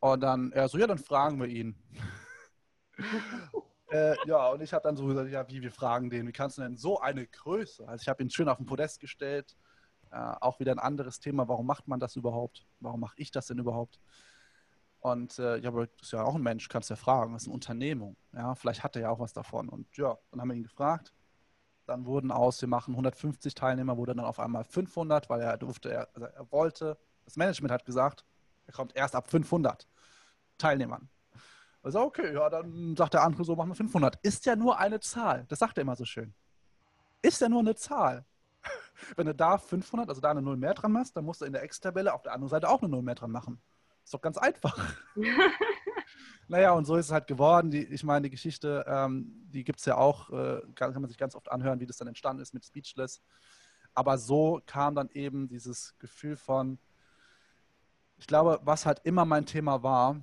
Und dann, er so, ja, dann fragen wir ihn. äh, ja, und ich habe dann so gesagt, ja, wie, wir fragen den, wie kannst du denn so eine Größe? Also ich habe ihn schön auf den Podest gestellt äh, auch wieder ein anderes Thema. Warum macht man das überhaupt? Warum mache ich das denn überhaupt? Und äh, ja, aber das ist ja auch ein Mensch, kannst ja fragen. Das ist eine Unternehmung. Ja, vielleicht hat er ja auch was davon. Und ja, dann haben wir ihn gefragt. Dann wurden aus, wir machen 150 Teilnehmer, wurde dann auf einmal 500, weil er durfte, er, also er wollte. Das Management hat gesagt, er kommt erst ab 500 Teilnehmern. Also okay, ja, dann sagt der andere so, machen wir 500. Ist ja nur eine Zahl. Das sagt er immer so schön. Ist ja nur eine Zahl. Wenn du da 500, also da eine 0 mehr dran machst, dann musst du in der X-Tabelle auf der anderen Seite auch eine 0 mehr dran machen. Ist doch ganz einfach. naja, und so ist es halt geworden. Die, ich meine, die Geschichte, ähm, die gibt es ja auch, äh, kann, man sich ganz oft anhören, wie das dann entstanden ist mit Speechless. Aber so kam dann eben dieses Gefühl von, ich glaube, was halt immer mein Thema war,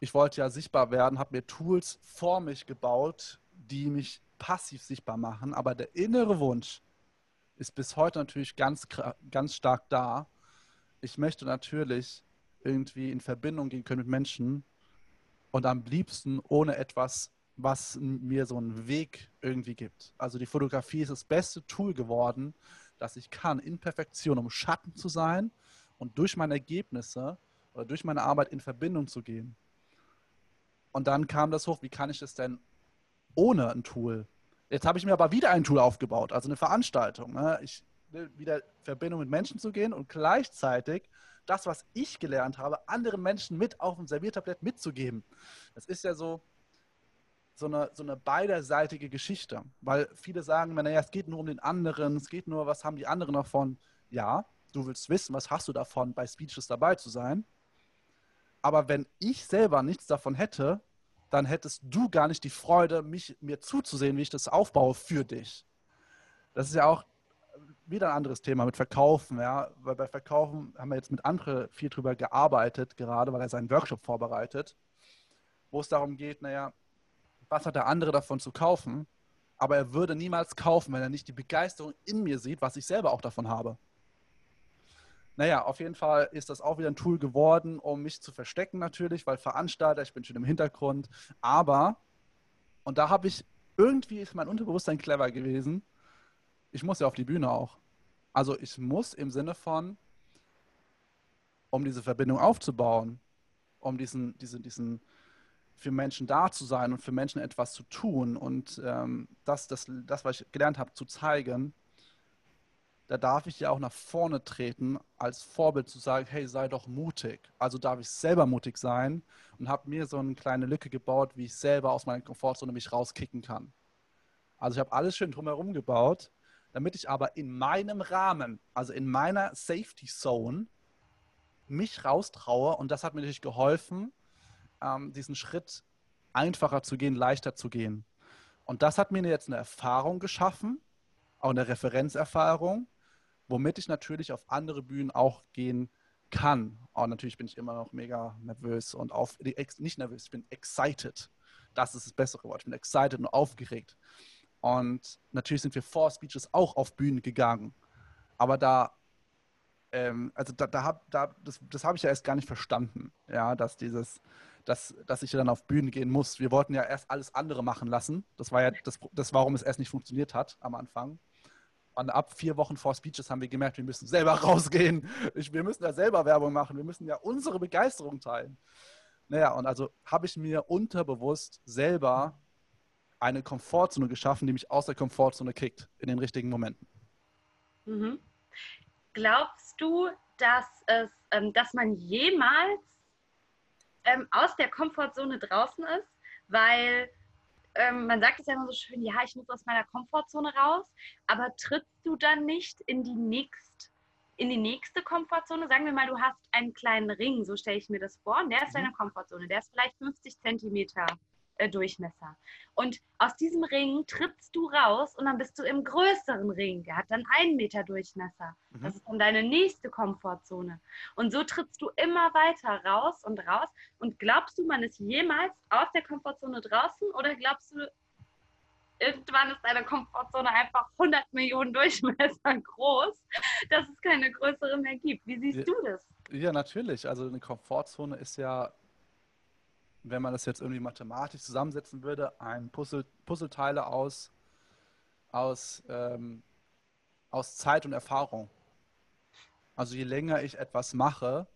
ich wollte ja sichtbar werden, habe mir Tools vor mich gebaut, die mich passiv sichtbar machen, aber der innere Wunsch, ist bis heute natürlich ganz, ganz stark da. Ich möchte natürlich irgendwie in Verbindung gehen können mit Menschen und am liebsten ohne etwas, was mir so einen Weg irgendwie gibt. Also die Fotografie ist das beste Tool geworden, das ich kann in Perfektion, um Schatten zu sein und durch meine Ergebnisse oder durch meine Arbeit in Verbindung zu gehen. Und dann kam das hoch, wie kann ich es denn ohne ein Tool Jetzt habe ich mir aber wieder ein Tool aufgebaut, also eine Veranstaltung. Ne? Ich will wieder Verbindung mit Menschen zu gehen und gleichzeitig das, was ich gelernt habe, anderen Menschen mit auf dem Serviertablett mitzugeben. Das ist ja so, so eine, so eine beiderseitige Geschichte, weil viele sagen, naja, es geht nur um den anderen, es geht nur, was haben die anderen davon. Ja, du willst wissen, was hast du davon, bei Speeches dabei zu sein. Aber wenn ich selber nichts davon hätte, dann hättest du gar nicht die Freude, mich, mir zuzusehen, wie ich das aufbaue für dich. Das ist ja auch wieder ein anderes Thema mit Verkaufen, ja, weil bei Verkaufen haben wir jetzt mit Andre viel drüber gearbeitet, gerade weil er seinen Workshop vorbereitet, wo es darum geht, naja, was hat der andere davon zu kaufen, aber er würde niemals kaufen, wenn er nicht die Begeisterung in mir sieht, was ich selber auch davon habe. Naja, auf jeden Fall ist das auch wieder ein Tool geworden, um mich zu verstecken natürlich, weil Veranstalter, ich bin schon im Hintergrund. Aber, und da habe ich, irgendwie ist mein Unterbewusstsein clever gewesen, ich muss ja auf die Bühne auch. Also ich muss im Sinne von, um diese Verbindung aufzubauen, um diesen, diesen, diesen, für Menschen da zu sein und für Menschen etwas zu tun und ähm, das, das, das, was ich gelernt habe, zu zeigen, da darf ich ja auch nach vorne treten, als Vorbild zu sagen, hey, sei doch mutig. Also darf ich selber mutig sein und habe mir so eine kleine Lücke gebaut, wie ich selber aus meiner Komfortzone mich rauskicken kann. Also ich habe alles schön drumherum gebaut, damit ich aber in meinem Rahmen, also in meiner Safety Zone, mich raustraue. Und das hat mir natürlich geholfen, ähm, diesen Schritt einfacher zu gehen, leichter zu gehen. Und das hat mir jetzt eine Erfahrung geschaffen, auch eine Referenzerfahrung, womit ich natürlich auf andere Bühnen auch gehen kann. Und natürlich bin ich immer noch mega nervös und auf, nicht nervös, ich bin excited. Das ist das bessere Wort. Ich bin excited und aufgeregt. Und natürlich sind wir vor Speeches auch auf Bühnen gegangen. Aber da, ähm, also da, da hab, da, das, das habe ich ja erst gar nicht verstanden, ja, dass dieses, dass, dass ich dann auf Bühnen gehen muss. Wir wollten ja erst alles andere machen lassen. Das war ja das, das warum es erst nicht funktioniert hat am Anfang. Und ab vier Wochen vor Speeches haben wir gemerkt, wir müssen selber rausgehen. Ich, wir müssen ja selber Werbung machen. Wir müssen ja unsere Begeisterung teilen. Naja, und also habe ich mir unterbewusst selber eine Komfortzone geschaffen, die mich aus der Komfortzone kickt in den richtigen Momenten. Mhm. Glaubst du, dass, es, ähm, dass man jemals ähm, aus der Komfortzone draußen ist? Weil ähm, man sagt es ja immer so schön, ja, ich muss aus meiner Komfortzone raus, aber trittst du dann nicht in die, nächst, in die nächste Komfortzone? Sagen wir mal, du hast einen kleinen Ring, so stelle ich mir das vor, und der ist mhm. deine Komfortzone, der ist vielleicht 50 Zentimeter äh, Durchmesser. Und aus diesem Ring trittst du raus und dann bist du im größeren Ring. Der hat dann einen Meter Durchmesser. Mhm. Das ist dann deine nächste Komfortzone. Und so trittst du immer weiter raus und raus. Und glaubst du, man ist jemals aus der Komfortzone draußen oder glaubst du, irgendwann ist deine Komfortzone einfach 100 Millionen Durchmesser groß, dass es keine größere mehr gibt. Wie siehst ja, du das? Ja, natürlich. Also eine Komfortzone ist ja wenn man das jetzt irgendwie mathematisch zusammensetzen würde, ein Puzzle, Puzzleteile aus, aus, ähm, aus Zeit und Erfahrung. Also je länger ich etwas mache,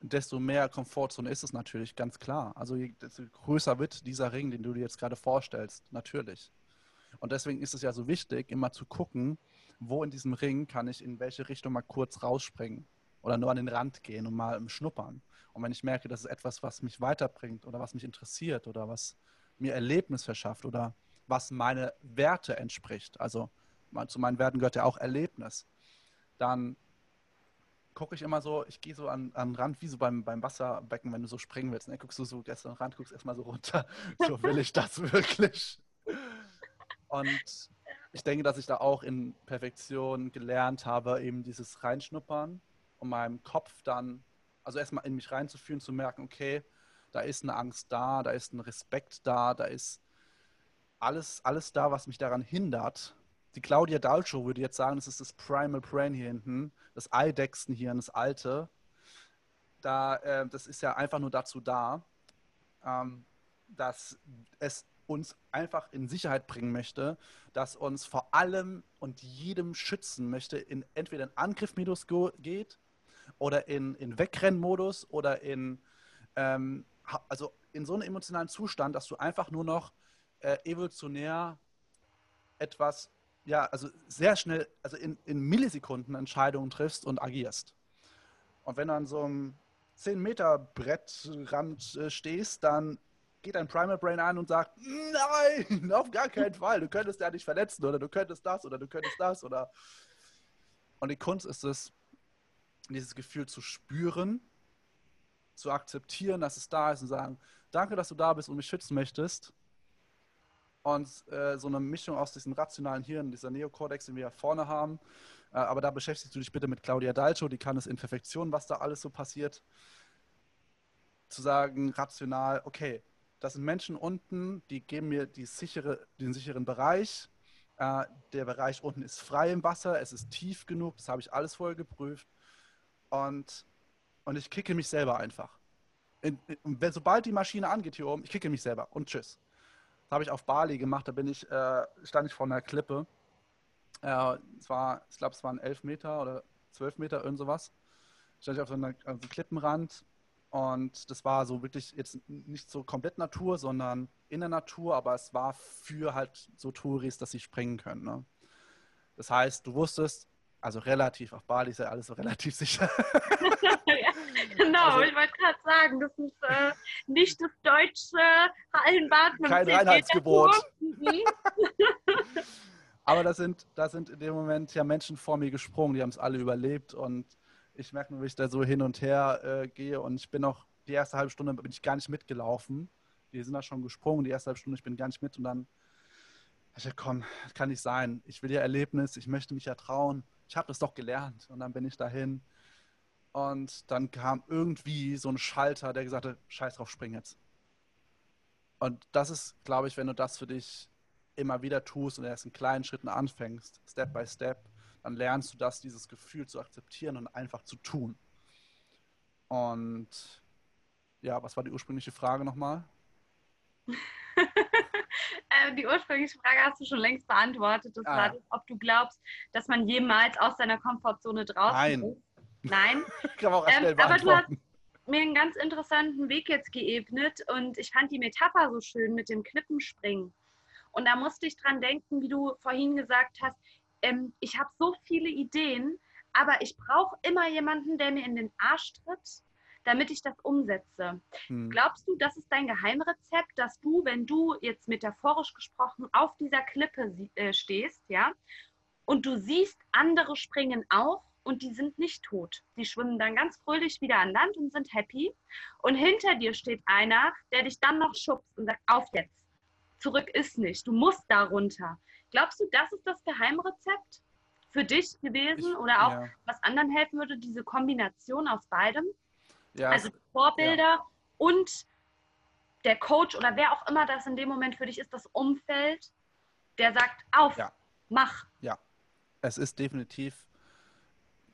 desto mehr Komfortzone ist es natürlich, ganz klar. Also je, desto größer wird dieser Ring, den du dir jetzt gerade vorstellst, natürlich. Und deswegen ist es ja so wichtig, immer zu gucken, wo in diesem Ring kann ich in welche Richtung mal kurz rausspringen oder nur an den Rand gehen und mal schnuppern. Und wenn ich merke, das ist etwas, was mich weiterbringt oder was mich interessiert oder was mir Erlebnis verschafft oder was meine Werte entspricht, also zu meinen Werten gehört ja auch Erlebnis, dann gucke ich immer so, ich gehe so an, an den Rand, wie so beim, beim Wasserbecken, wenn du so springen willst. Ne? Guckst du so gestern Rand, guckst erstmal so runter. So will ich das wirklich. Und ich denke, dass ich da auch in Perfektion gelernt habe, eben dieses Reinschnuppern, um meinem Kopf dann also erstmal in mich reinzufühlen, zu merken, okay, da ist eine Angst da, da ist ein Respekt da, da ist alles, alles da, was mich daran hindert. Die Claudia Dalcho würde jetzt sagen, das ist das Primal Brain hier hinten, das Eidechsen hier, das Alte. Da, äh, das ist ja einfach nur dazu da, ähm, dass es uns einfach in Sicherheit bringen möchte, dass uns vor allem und jedem schützen möchte, in entweder in Angriffmodus geht oder in, in Wegrennmodus oder in, ähm, also in so einem emotionalen Zustand, dass du einfach nur noch äh, evolutionär etwas, ja, also sehr schnell, also in, in Millisekunden Entscheidungen triffst und agierst. Und wenn du an so einem 10 Meter Brettrand äh, stehst, dann geht dein Primal Brain an und sagt, nein, auf gar keinen Fall, du könntest ja nicht verletzen oder du könntest das oder du könntest das oder und die Kunst ist es, dieses Gefühl zu spüren, zu akzeptieren, dass es da ist und sagen, danke, dass du da bist und mich schützen möchtest. Und äh, so eine Mischung aus diesem rationalen Hirn, dieser Neokortex, den wir ja vorne haben. Äh, aber da beschäftigst du dich bitte mit Claudia Dalto, die kann es in Perfektion, was da alles so passiert. Zu sagen, rational, okay, das sind Menschen unten, die geben mir die sichere, den sicheren Bereich. Äh, der Bereich unten ist frei im Wasser, es ist tief genug, das habe ich alles vorher geprüft und, und ich kicke mich selber einfach. In, in, wenn, sobald die Maschine angeht hier oben, ich kicke mich selber und tschüss. Das habe ich auf Bali gemacht, da bin ich, äh, stand ich vor einer Klippe. Äh, es war, ich glaube, es waren elf Meter oder zwölf Meter, irgend sowas. Stand ich auf so einem also Klippenrand und das war so wirklich jetzt nicht so komplett Natur, sondern in der Natur, aber es war für halt so Touris, dass sie springen können. Ne? Das heißt, du wusstest, also relativ, auf Bali ist ja alles so relativ sicher. ja, genau, also, ich wollte gerade sagen, das ist äh, nicht das deutsche Hallenbad. Kein Reinheitsgebot. Mhm. Aber da sind, da sind in dem Moment ja Menschen vor mir gesprungen, die haben es alle überlebt und ich merke nur, wie ich da so hin und her äh, gehe und ich bin noch, die erste halbe Stunde bin ich gar nicht mitgelaufen. Die sind da schon gesprungen, die erste halbe Stunde, ich bin gar nicht mit und dann, ich dachte, komm, das kann nicht sein. Ich will ja Erlebnis, ich möchte mich ja trauen. Ich habe das doch gelernt und dann bin ich dahin und dann kam irgendwie so ein Schalter, der gesagt hat, scheiß drauf, spring jetzt. Und das ist, glaube ich, wenn du das für dich immer wieder tust und erst in kleinen Schritten anfängst, Step by Step, dann lernst du das, dieses Gefühl zu akzeptieren und einfach zu tun. Und ja, was war die ursprüngliche Frage nochmal? Äh, die ursprüngliche Frage hast du schon längst beantwortet. Das ah. war, ob du glaubst, dass man jemals aus seiner Komfortzone draußen Nein. ist. Nein. Kann man auch ähm, aber du hast mir einen ganz interessanten Weg jetzt geebnet und ich fand die Metapher so schön mit dem Klippenspringen. Und da musste ich dran denken, wie du vorhin gesagt hast, ähm, ich habe so viele Ideen, aber ich brauche immer jemanden, der mir in den Arsch tritt, damit ich das umsetze. Hm. Glaubst du, das ist dein Geheimrezept, dass du, wenn du jetzt metaphorisch gesprochen auf dieser Klippe äh, stehst, ja, und du siehst, andere springen auf und die sind nicht tot. Die schwimmen dann ganz fröhlich wieder an Land und sind happy. Und hinter dir steht einer, der dich dann noch schubst und sagt, auf jetzt zurück ist nicht. Du musst da runter. Glaubst du, das ist das Geheimrezept für dich gewesen ich, oder auch ja. was anderen helfen würde, diese Kombination aus beidem? Ja, also Vorbilder ja. und der Coach oder wer auch immer das in dem Moment für dich ist, das Umfeld, der sagt, auf, mach. Ja, es ist definitiv,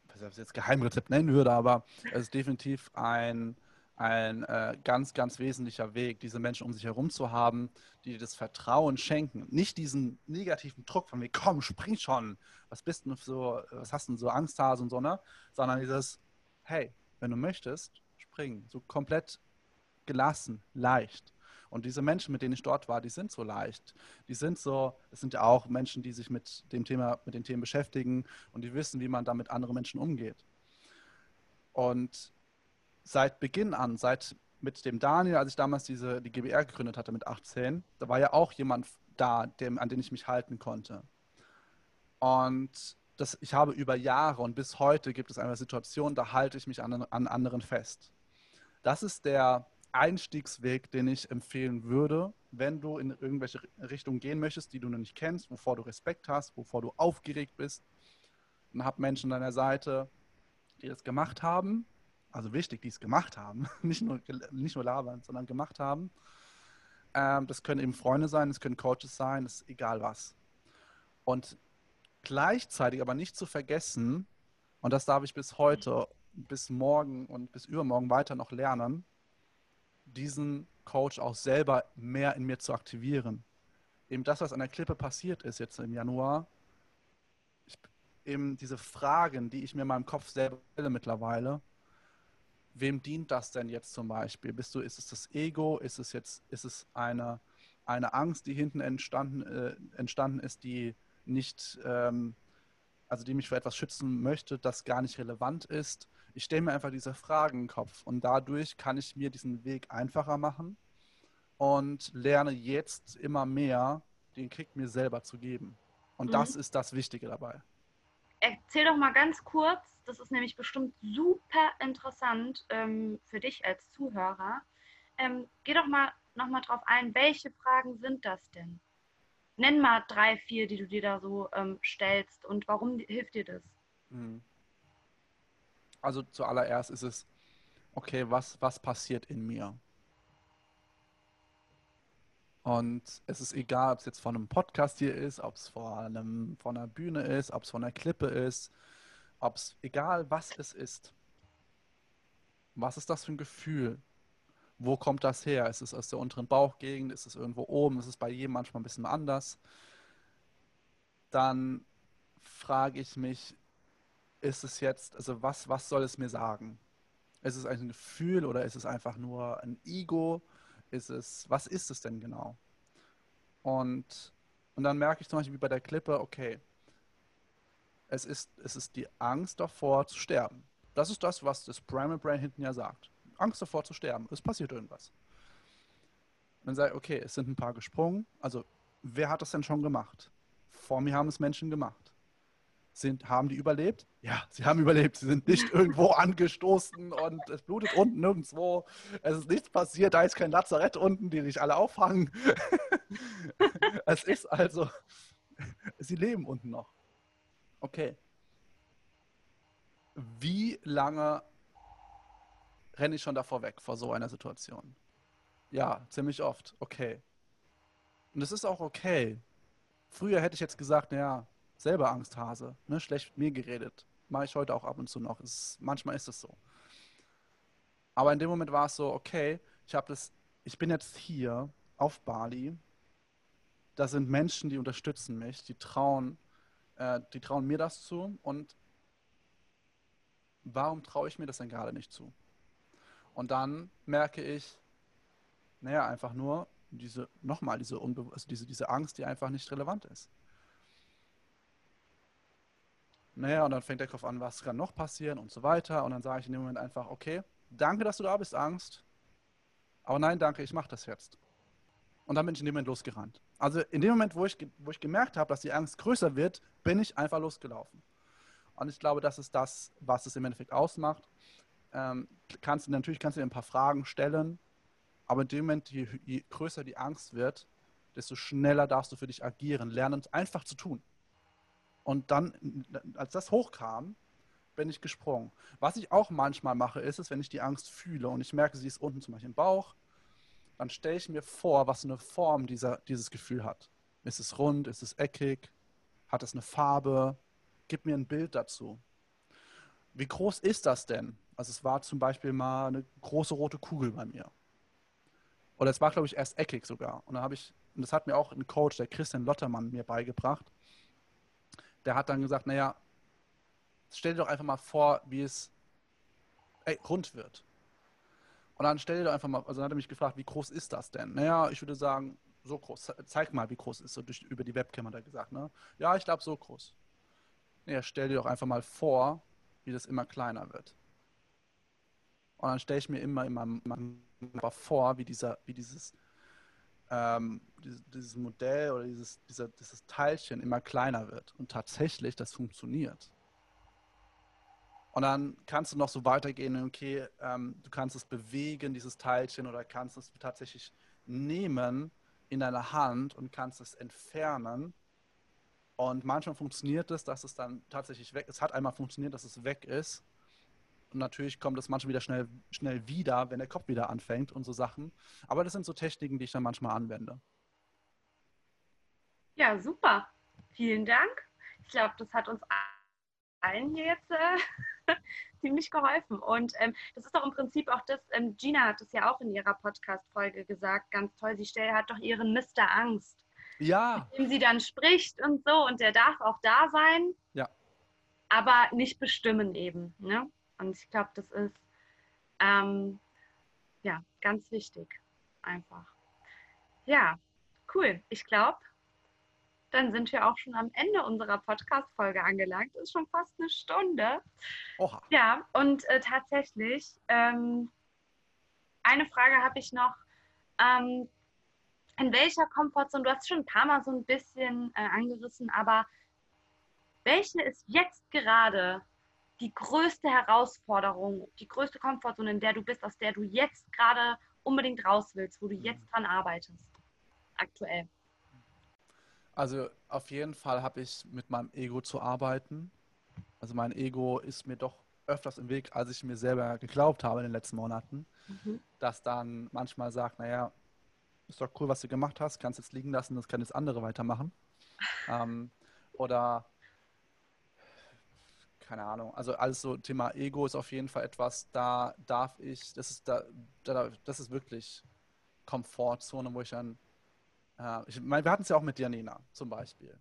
was ich jetzt Geheimrezept nennen würde, aber es ist definitiv ein ein äh, ganz, ganz wesentlicher Weg, diese Menschen um sich herum zu haben, die dir das Vertrauen schenken. Nicht diesen negativen Druck von mir, komm, spring schon, was bist du so, was hast du denn so Angsthase und so, ne? Sondern dieses, hey, wenn du möchtest, spring. So komplett gelassen, leicht. Und diese Menschen, mit denen ich dort war, die sind so leicht. Die sind so, es sind ja auch Menschen, die sich mit dem Thema, mit den Themen beschäftigen und die wissen, wie man da mit anderen Menschen umgeht. Und seit Beginn an, seit mit dem Daniel, als ich damals diese, die GBR gegründet hatte mit 18, da war ja auch jemand da, dem, an den ich mich halten konnte. Und das, ich habe über Jahre und bis heute gibt es eine Situation, da halte ich mich an, an anderen fest. Das ist der Einstiegsweg, den ich empfehlen würde, wenn du in irgendwelche Richtungen gehen möchtest, die du noch nicht kennst, wovor du Respekt hast, wovor du aufgeregt bist. Und hab Menschen an deiner Seite, die das gemacht haben also wichtig, die es gemacht haben, nicht nur, nicht nur labern, sondern gemacht haben. Ähm, das können eben Freunde sein, das können Coaches sein, das ist egal was. Und gleichzeitig aber nicht zu vergessen, und das darf ich bis heute, bis morgen und bis übermorgen weiter noch lernen, diesen Coach auch selber mehr in mir zu aktivieren. Eben das, was an der Klippe passiert ist jetzt im Januar, ich, eben diese Fragen, die ich mir in meinem Kopf selber stelle mittlerweile, wem dient das denn jetzt zum Beispiel? Bist du, ist es das Ego? Ist es jetzt, ist es eine, eine Angst, die hinten entstanden, äh, entstanden ist, die nicht, ähm, also die mich vor etwas schützen möchte, das gar nicht relevant ist? Ich stelle mir einfach diese Fragen im Kopf und dadurch kann ich mir diesen Weg einfacher machen und lerne jetzt immer mehr, den Kick mir selber zu geben. Und mhm. das ist das Wichtige dabei. Erzähl doch mal ganz kurz, das ist nämlich bestimmt super interessant ähm, für dich als Zuhörer. Ähm, geh doch mal nochmal drauf ein, welche Fragen sind das denn? Nenn mal drei, vier, die du dir da so ähm, stellst und warum hilft dir das? Mhm. Also zuallererst ist es, okay, was, was passiert in mir? Und es ist egal, ob es jetzt von einem Podcast hier ist, ob es vor, einem, vor einer Bühne ist, ob es von einer Klippe ist, ob es, egal was es ist, was ist das für ein Gefühl? Wo kommt das her? Ist es aus der unteren Bauchgegend? Ist es irgendwo oben? Ist es bei jedem manchmal ein bisschen anders? Dann frage ich mich, ist es jetzt, also was, was soll es mir sagen? Ist es ein Gefühl oder ist es einfach nur ein Ego? Ist es, was ist es denn genau? Und, und dann merke ich zum Beispiel wie bei der Klippe, okay, Es ist, es ist die Angst davor zu sterben. Das ist das, was das Primal Brain hinten ja sagt. Angst davor zu sterben. Es passiert irgendwas. Man sagt, okay, es sind ein paar gesprungen. Also, wer hat das denn schon gemacht? Vor mir haben es Menschen gemacht. Sind, haben die überlebt? Ja, sie haben überlebt. Sie sind nicht irgendwo angestoßen und es blutet unten nirgendwo. Es ist nichts passiert. Da ist kein Lazarett unten, die dich alle auffangen. es ist also, sie leben unten noch. Okay. Wie lange renne ich schon davor weg, vor so einer Situation? Ja, ziemlich oft. Okay. Und es ist auch okay. Früher hätte ich jetzt gesagt, naja, selber Angsthase, ne, schlecht mit mir geredet. Mache ich heute auch ab und zu noch. Ist, manchmal ist es so. Aber in dem Moment war es so, okay, ich habe das, ich bin jetzt hier auf Bali. Da sind Menschen, die unterstützen mich, die trauen, äh, die trauen mir das zu. Und warum traue ich mir das denn gerade nicht zu? Und dann merke ich, naja, einfach nur diese, nochmal, diese, also diese, diese Angst, die einfach nicht relevant ist. Naja, und dann fängt der Kopf an, was kann noch passieren und so weiter. Und dann sage ich in dem Moment einfach, okay, danke, dass du da bist, Angst. Aber nein, danke, ich mache das jetzt. Und dann bin ich in dem Moment losgerannt. Also in dem Moment, wo ich, wo ich gemerkt habe, dass die Angst größer wird, bin ich einfach losgelaufen. Und ich glaube, das ist das, was es im Endeffekt ausmacht. Ähm, kannst, natürlich kannst du dir ein paar Fragen stellen, aber in dem Moment, je, je größer die Angst wird, desto schneller darfst du für dich agieren, lernen, einfach zu tun. Und dann, als das hochkam, bin ich gesprungen. Was ich auch manchmal mache, ist es, wenn ich die Angst fühle und ich merke, sie ist unten zum Beispiel im Bauch, dann stelle ich mir vor, was eine Form dieser, dieses Gefühl hat. Ist es rund? Ist es eckig? Hat es eine Farbe? Gib mir ein Bild dazu. Wie groß ist das denn? Also es war zum Beispiel mal eine große rote Kugel bei mir. Oder es war, glaube ich, erst eckig sogar. Und dann habe ich, und das hat mir auch ein Coach, der Christian Lottermann, mir beigebracht der hat dann gesagt, naja, stell dir doch einfach mal vor, wie es ey, rund wird. Und dann stell dir doch einfach mal, also dann hat er mich gefragt, wie groß ist das denn? Naja, ich würde sagen, so groß. Zeig mal, wie groß es ist. So durch, über die Webcam hat er gesagt, ne? Ja, ich glaube, so groß. Naja, stell dir doch einfach mal vor, wie das immer kleiner wird. Und dann stelle ich mir immer, immer, immer vor, wie, dieser, wie dieses ähm, dieses Modell oder dieses, dieser, dieses Teilchen immer kleiner wird. Und tatsächlich, das funktioniert. Und dann kannst du noch so weitergehen, okay, ähm, du kannst es bewegen, dieses Teilchen, oder kannst es tatsächlich nehmen in deiner Hand und kannst es entfernen. Und manchmal funktioniert es, dass es dann tatsächlich weg ist. Es hat einmal funktioniert, dass es weg ist. Und natürlich kommt das manchmal wieder schnell, schnell wieder, wenn der Kopf wieder anfängt und so Sachen. Aber das sind so Techniken, die ich dann manchmal anwende. Ja, super. Vielen Dank. Ich glaube, das hat uns allen hier jetzt äh, ziemlich geholfen. Und ähm, das ist doch im Prinzip auch das, ähm, Gina hat es ja auch in ihrer Podcast-Folge gesagt, ganz toll, sie stellt, hat doch ihren Mr. Angst. Ja. Mit dem sie dann spricht und so. Und der darf auch da sein. Ja. Aber nicht bestimmen eben. Ne? Und ich glaube, das ist ähm, ja ganz wichtig. Einfach. Ja, cool. Ich glaube, dann sind wir auch schon am Ende unserer Podcast-Folge angelangt. Ist schon fast eine Stunde. Oha. Ja, und äh, tatsächlich, ähm, eine Frage habe ich noch. Ähm, in welcher Komfortzone, du hast schon ein paar Mal so ein bisschen äh, angerissen, aber welche ist jetzt gerade die größte Herausforderung, die größte Komfortzone, in der du bist, aus der du jetzt gerade unbedingt raus willst, wo du jetzt dran arbeitest, aktuell? Also auf jeden Fall habe ich mit meinem Ego zu arbeiten. Also mein Ego ist mir doch öfters im Weg, als ich mir selber geglaubt habe in den letzten Monaten. Mhm. Das dann manchmal sagt, naja, ist doch cool, was du gemacht hast, kannst jetzt liegen lassen, das können jetzt andere weitermachen. ähm, oder keine Ahnung. Also alles so Thema Ego ist auf jeden Fall etwas, da darf ich, das ist da, da das ist wirklich Komfortzone, wo ich dann, äh, ich meine, wir hatten es ja auch mit Janina zum Beispiel.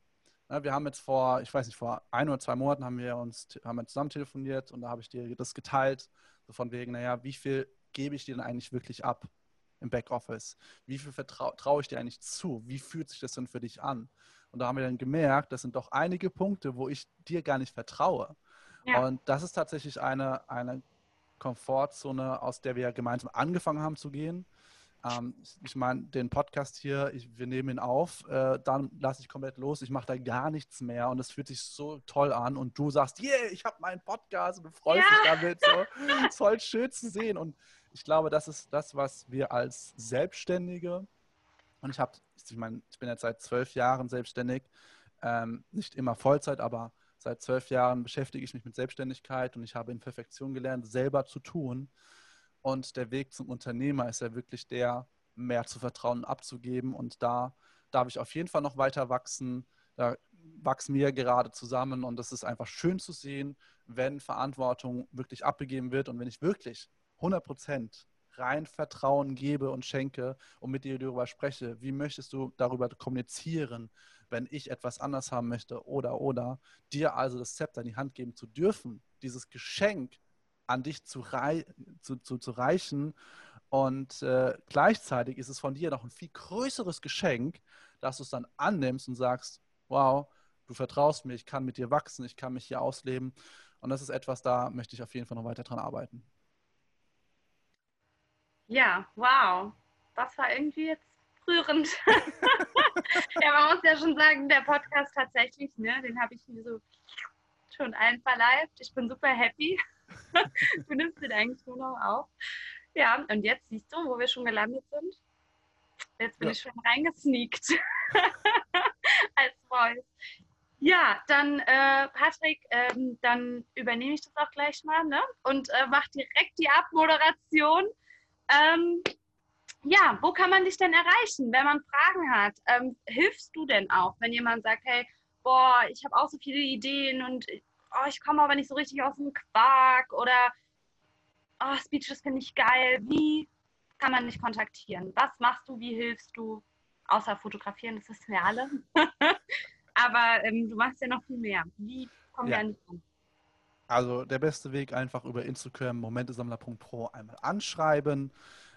Ja, wir haben jetzt vor, ich weiß nicht, vor ein oder zwei Monaten haben wir uns haben wir zusammen telefoniert und da habe ich dir das geteilt, so von wegen, naja, wie viel gebe ich dir denn eigentlich wirklich ab im Backoffice? Wie viel vertraue ich dir eigentlich zu? Wie fühlt sich das denn für dich an? Und da haben wir dann gemerkt, das sind doch einige Punkte, wo ich dir gar nicht vertraue. Ja. Und das ist tatsächlich eine, eine Komfortzone, aus der wir gemeinsam angefangen haben zu gehen. Ähm, ich meine, den Podcast hier, ich, wir nehmen ihn auf, äh, dann lasse ich komplett los. Ich mache da gar nichts mehr und es fühlt sich so toll an. Und du sagst, yeah, ich habe meinen Podcast und du freust ja. dich damit. So. ist voll schön zu sehen. Und ich glaube, das ist das, was wir als Selbstständige, und ich habe, ich meine, ich bin jetzt seit zwölf Jahren selbstständig, ähm, nicht immer Vollzeit, aber seit zwölf Jahren beschäftige ich mich mit Selbstständigkeit und ich habe in Perfektion gelernt, selber zu tun. Und der Weg zum Unternehmer ist ja wirklich der, mehr zu vertrauen abzugeben. Und da darf ich auf jeden Fall noch weiter wachsen. Da wachsen wir gerade zusammen und es ist einfach schön zu sehen, wenn Verantwortung wirklich abgegeben wird und wenn ich wirklich 100 Prozent rein Vertrauen gebe und schenke und mit dir darüber spreche. Wie möchtest du darüber kommunizieren, wenn ich etwas anders haben möchte oder oder dir also das Zepter in die Hand geben zu dürfen, dieses Geschenk an dich zu, rei zu, zu, zu reichen. Und äh, gleichzeitig ist es von dir noch ein viel größeres Geschenk, dass du es dann annimmst und sagst, wow, du vertraust mir, ich kann mit dir wachsen, ich kann mich hier ausleben. Und das ist etwas, da möchte ich auf jeden Fall noch weiter dran arbeiten. Ja, wow. Das war irgendwie jetzt rührend. ja, man muss ja schon sagen, der Podcast tatsächlich, ne, den habe ich mir so schon einverleibt. Ich bin super happy. du nimmst den eigentlich nur noch auf. Ja, und jetzt siehst du, wo wir schon gelandet sind. Jetzt bin ja. ich schon reingesneakt als Voice. Ja, dann äh, Patrick, ähm, dann übernehme ich das auch gleich mal ne? und äh, mach direkt die Abmoderation. Ähm, ja, wo kann man dich denn erreichen, wenn man Fragen hat? Ähm, hilfst du denn auch, wenn jemand sagt, hey, boah, ich habe auch so viele Ideen und oh, ich komme aber nicht so richtig aus dem Quark oder oh, Speeches finde ich geil. Wie kann man dich kontaktieren? Was machst du? Wie hilfst du? Außer fotografieren, das wissen wir alle. aber ähm, du machst ja noch viel mehr. Wie kommen ja. wir an dich an? Also der beste Weg einfach über Instagram momentesammler.pro einmal anschreiben.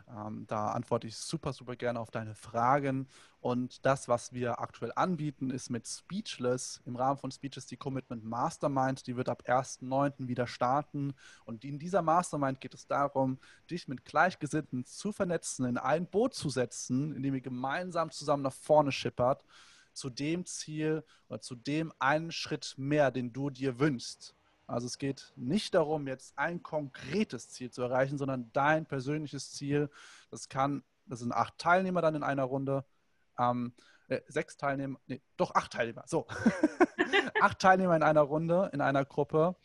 Ähm, da antworte ich super, super gerne auf deine Fragen. Und das, was wir aktuell anbieten, ist mit Speechless im Rahmen von Speechless die Commitment Mastermind. Die wird ab 1.9. wieder starten. Und in dieser Mastermind geht es darum, dich mit Gleichgesinnten zu vernetzen, in ein Boot zu setzen, in dem ihr gemeinsam zusammen nach vorne schippert, zu dem Ziel oder zu dem einen Schritt mehr, den du dir wünschst. Also es geht nicht darum, jetzt ein konkretes Ziel zu erreichen, sondern dein persönliches Ziel. Das kann, das sind acht Teilnehmer dann in einer Runde. Ähm, äh, sechs Teilnehmer, nee, doch acht Teilnehmer, so. acht Teilnehmer in einer Runde, in einer Gruppe.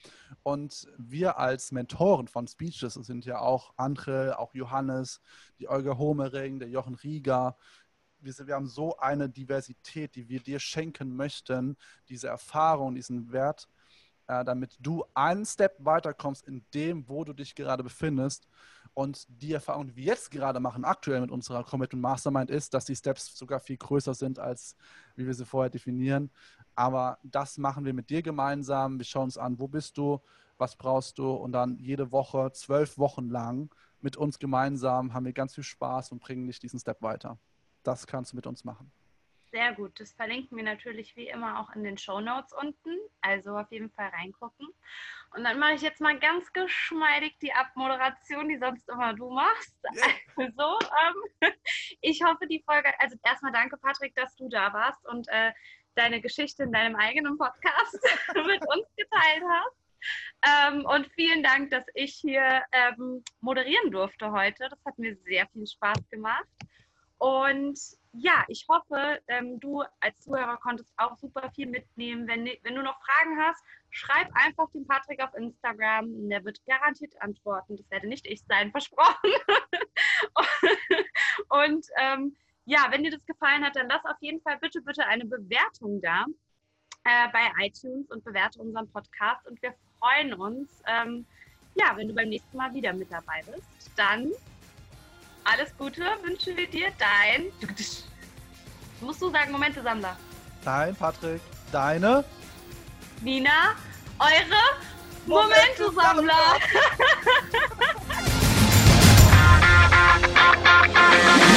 Und wir als Mentoren von Speeches, sind ja auch andere, auch Johannes, die Olga Homering, der Jochen Rieger, wir, wir, haben so eine Diversität, die wir dir schenken möchten, diese Erfahrung, diesen Wert äh, damit du einen Step weiterkommst in dem, wo du dich gerade befindest. Und die Erfahrung, die wir jetzt gerade machen, aktuell mit unserer Commitment Mastermind, ist, dass die Steps sogar viel größer sind, als wie wir sie vorher definieren. Aber das machen wir mit dir gemeinsam. Wir schauen uns an, wo bist du, was brauchst du und dann jede Woche, zwölf Wochen lang mit uns gemeinsam haben wir ganz viel Spaß und bringen dich diesen Step weiter. Das kannst du mit uns machen. Sehr gut. Das verlinken wir natürlich wie immer auch in den Show Notes unten. Also auf jeden Fall reingucken. Und dann mache ich jetzt mal ganz geschmeidig die Abmoderation, die sonst immer du machst. Also, ähm, ich hoffe, die Folge, also erstmal danke, Patrick, dass du da warst und äh, deine Geschichte in deinem eigenen Podcast mit uns geteilt hast. Ähm, und vielen Dank, dass ich hier ähm, moderieren durfte heute. Das hat mir sehr viel Spaß gemacht. Und ja, ich hoffe, ähm, du als Zuhörer konntest auch super viel mitnehmen. Wenn, wenn du noch Fragen hast, schreib einfach dem Patrick auf Instagram. Der wird garantiert antworten. Das werde nicht ich sein, versprochen. und ähm, ja, wenn dir das gefallen hat, dann lass auf jeden Fall bitte, bitte eine Bewertung da äh, bei iTunes und bewerte unseren Podcast. Und wir freuen uns, ähm, ja, wenn du beim nächsten Mal wieder mit dabei bist. Dann alles Gute wünschen wir dir, dein. Musst du sagen, Momente, Sammler. Dein Patrick, deine. Nina, eure Momente, Sammler. Sammler.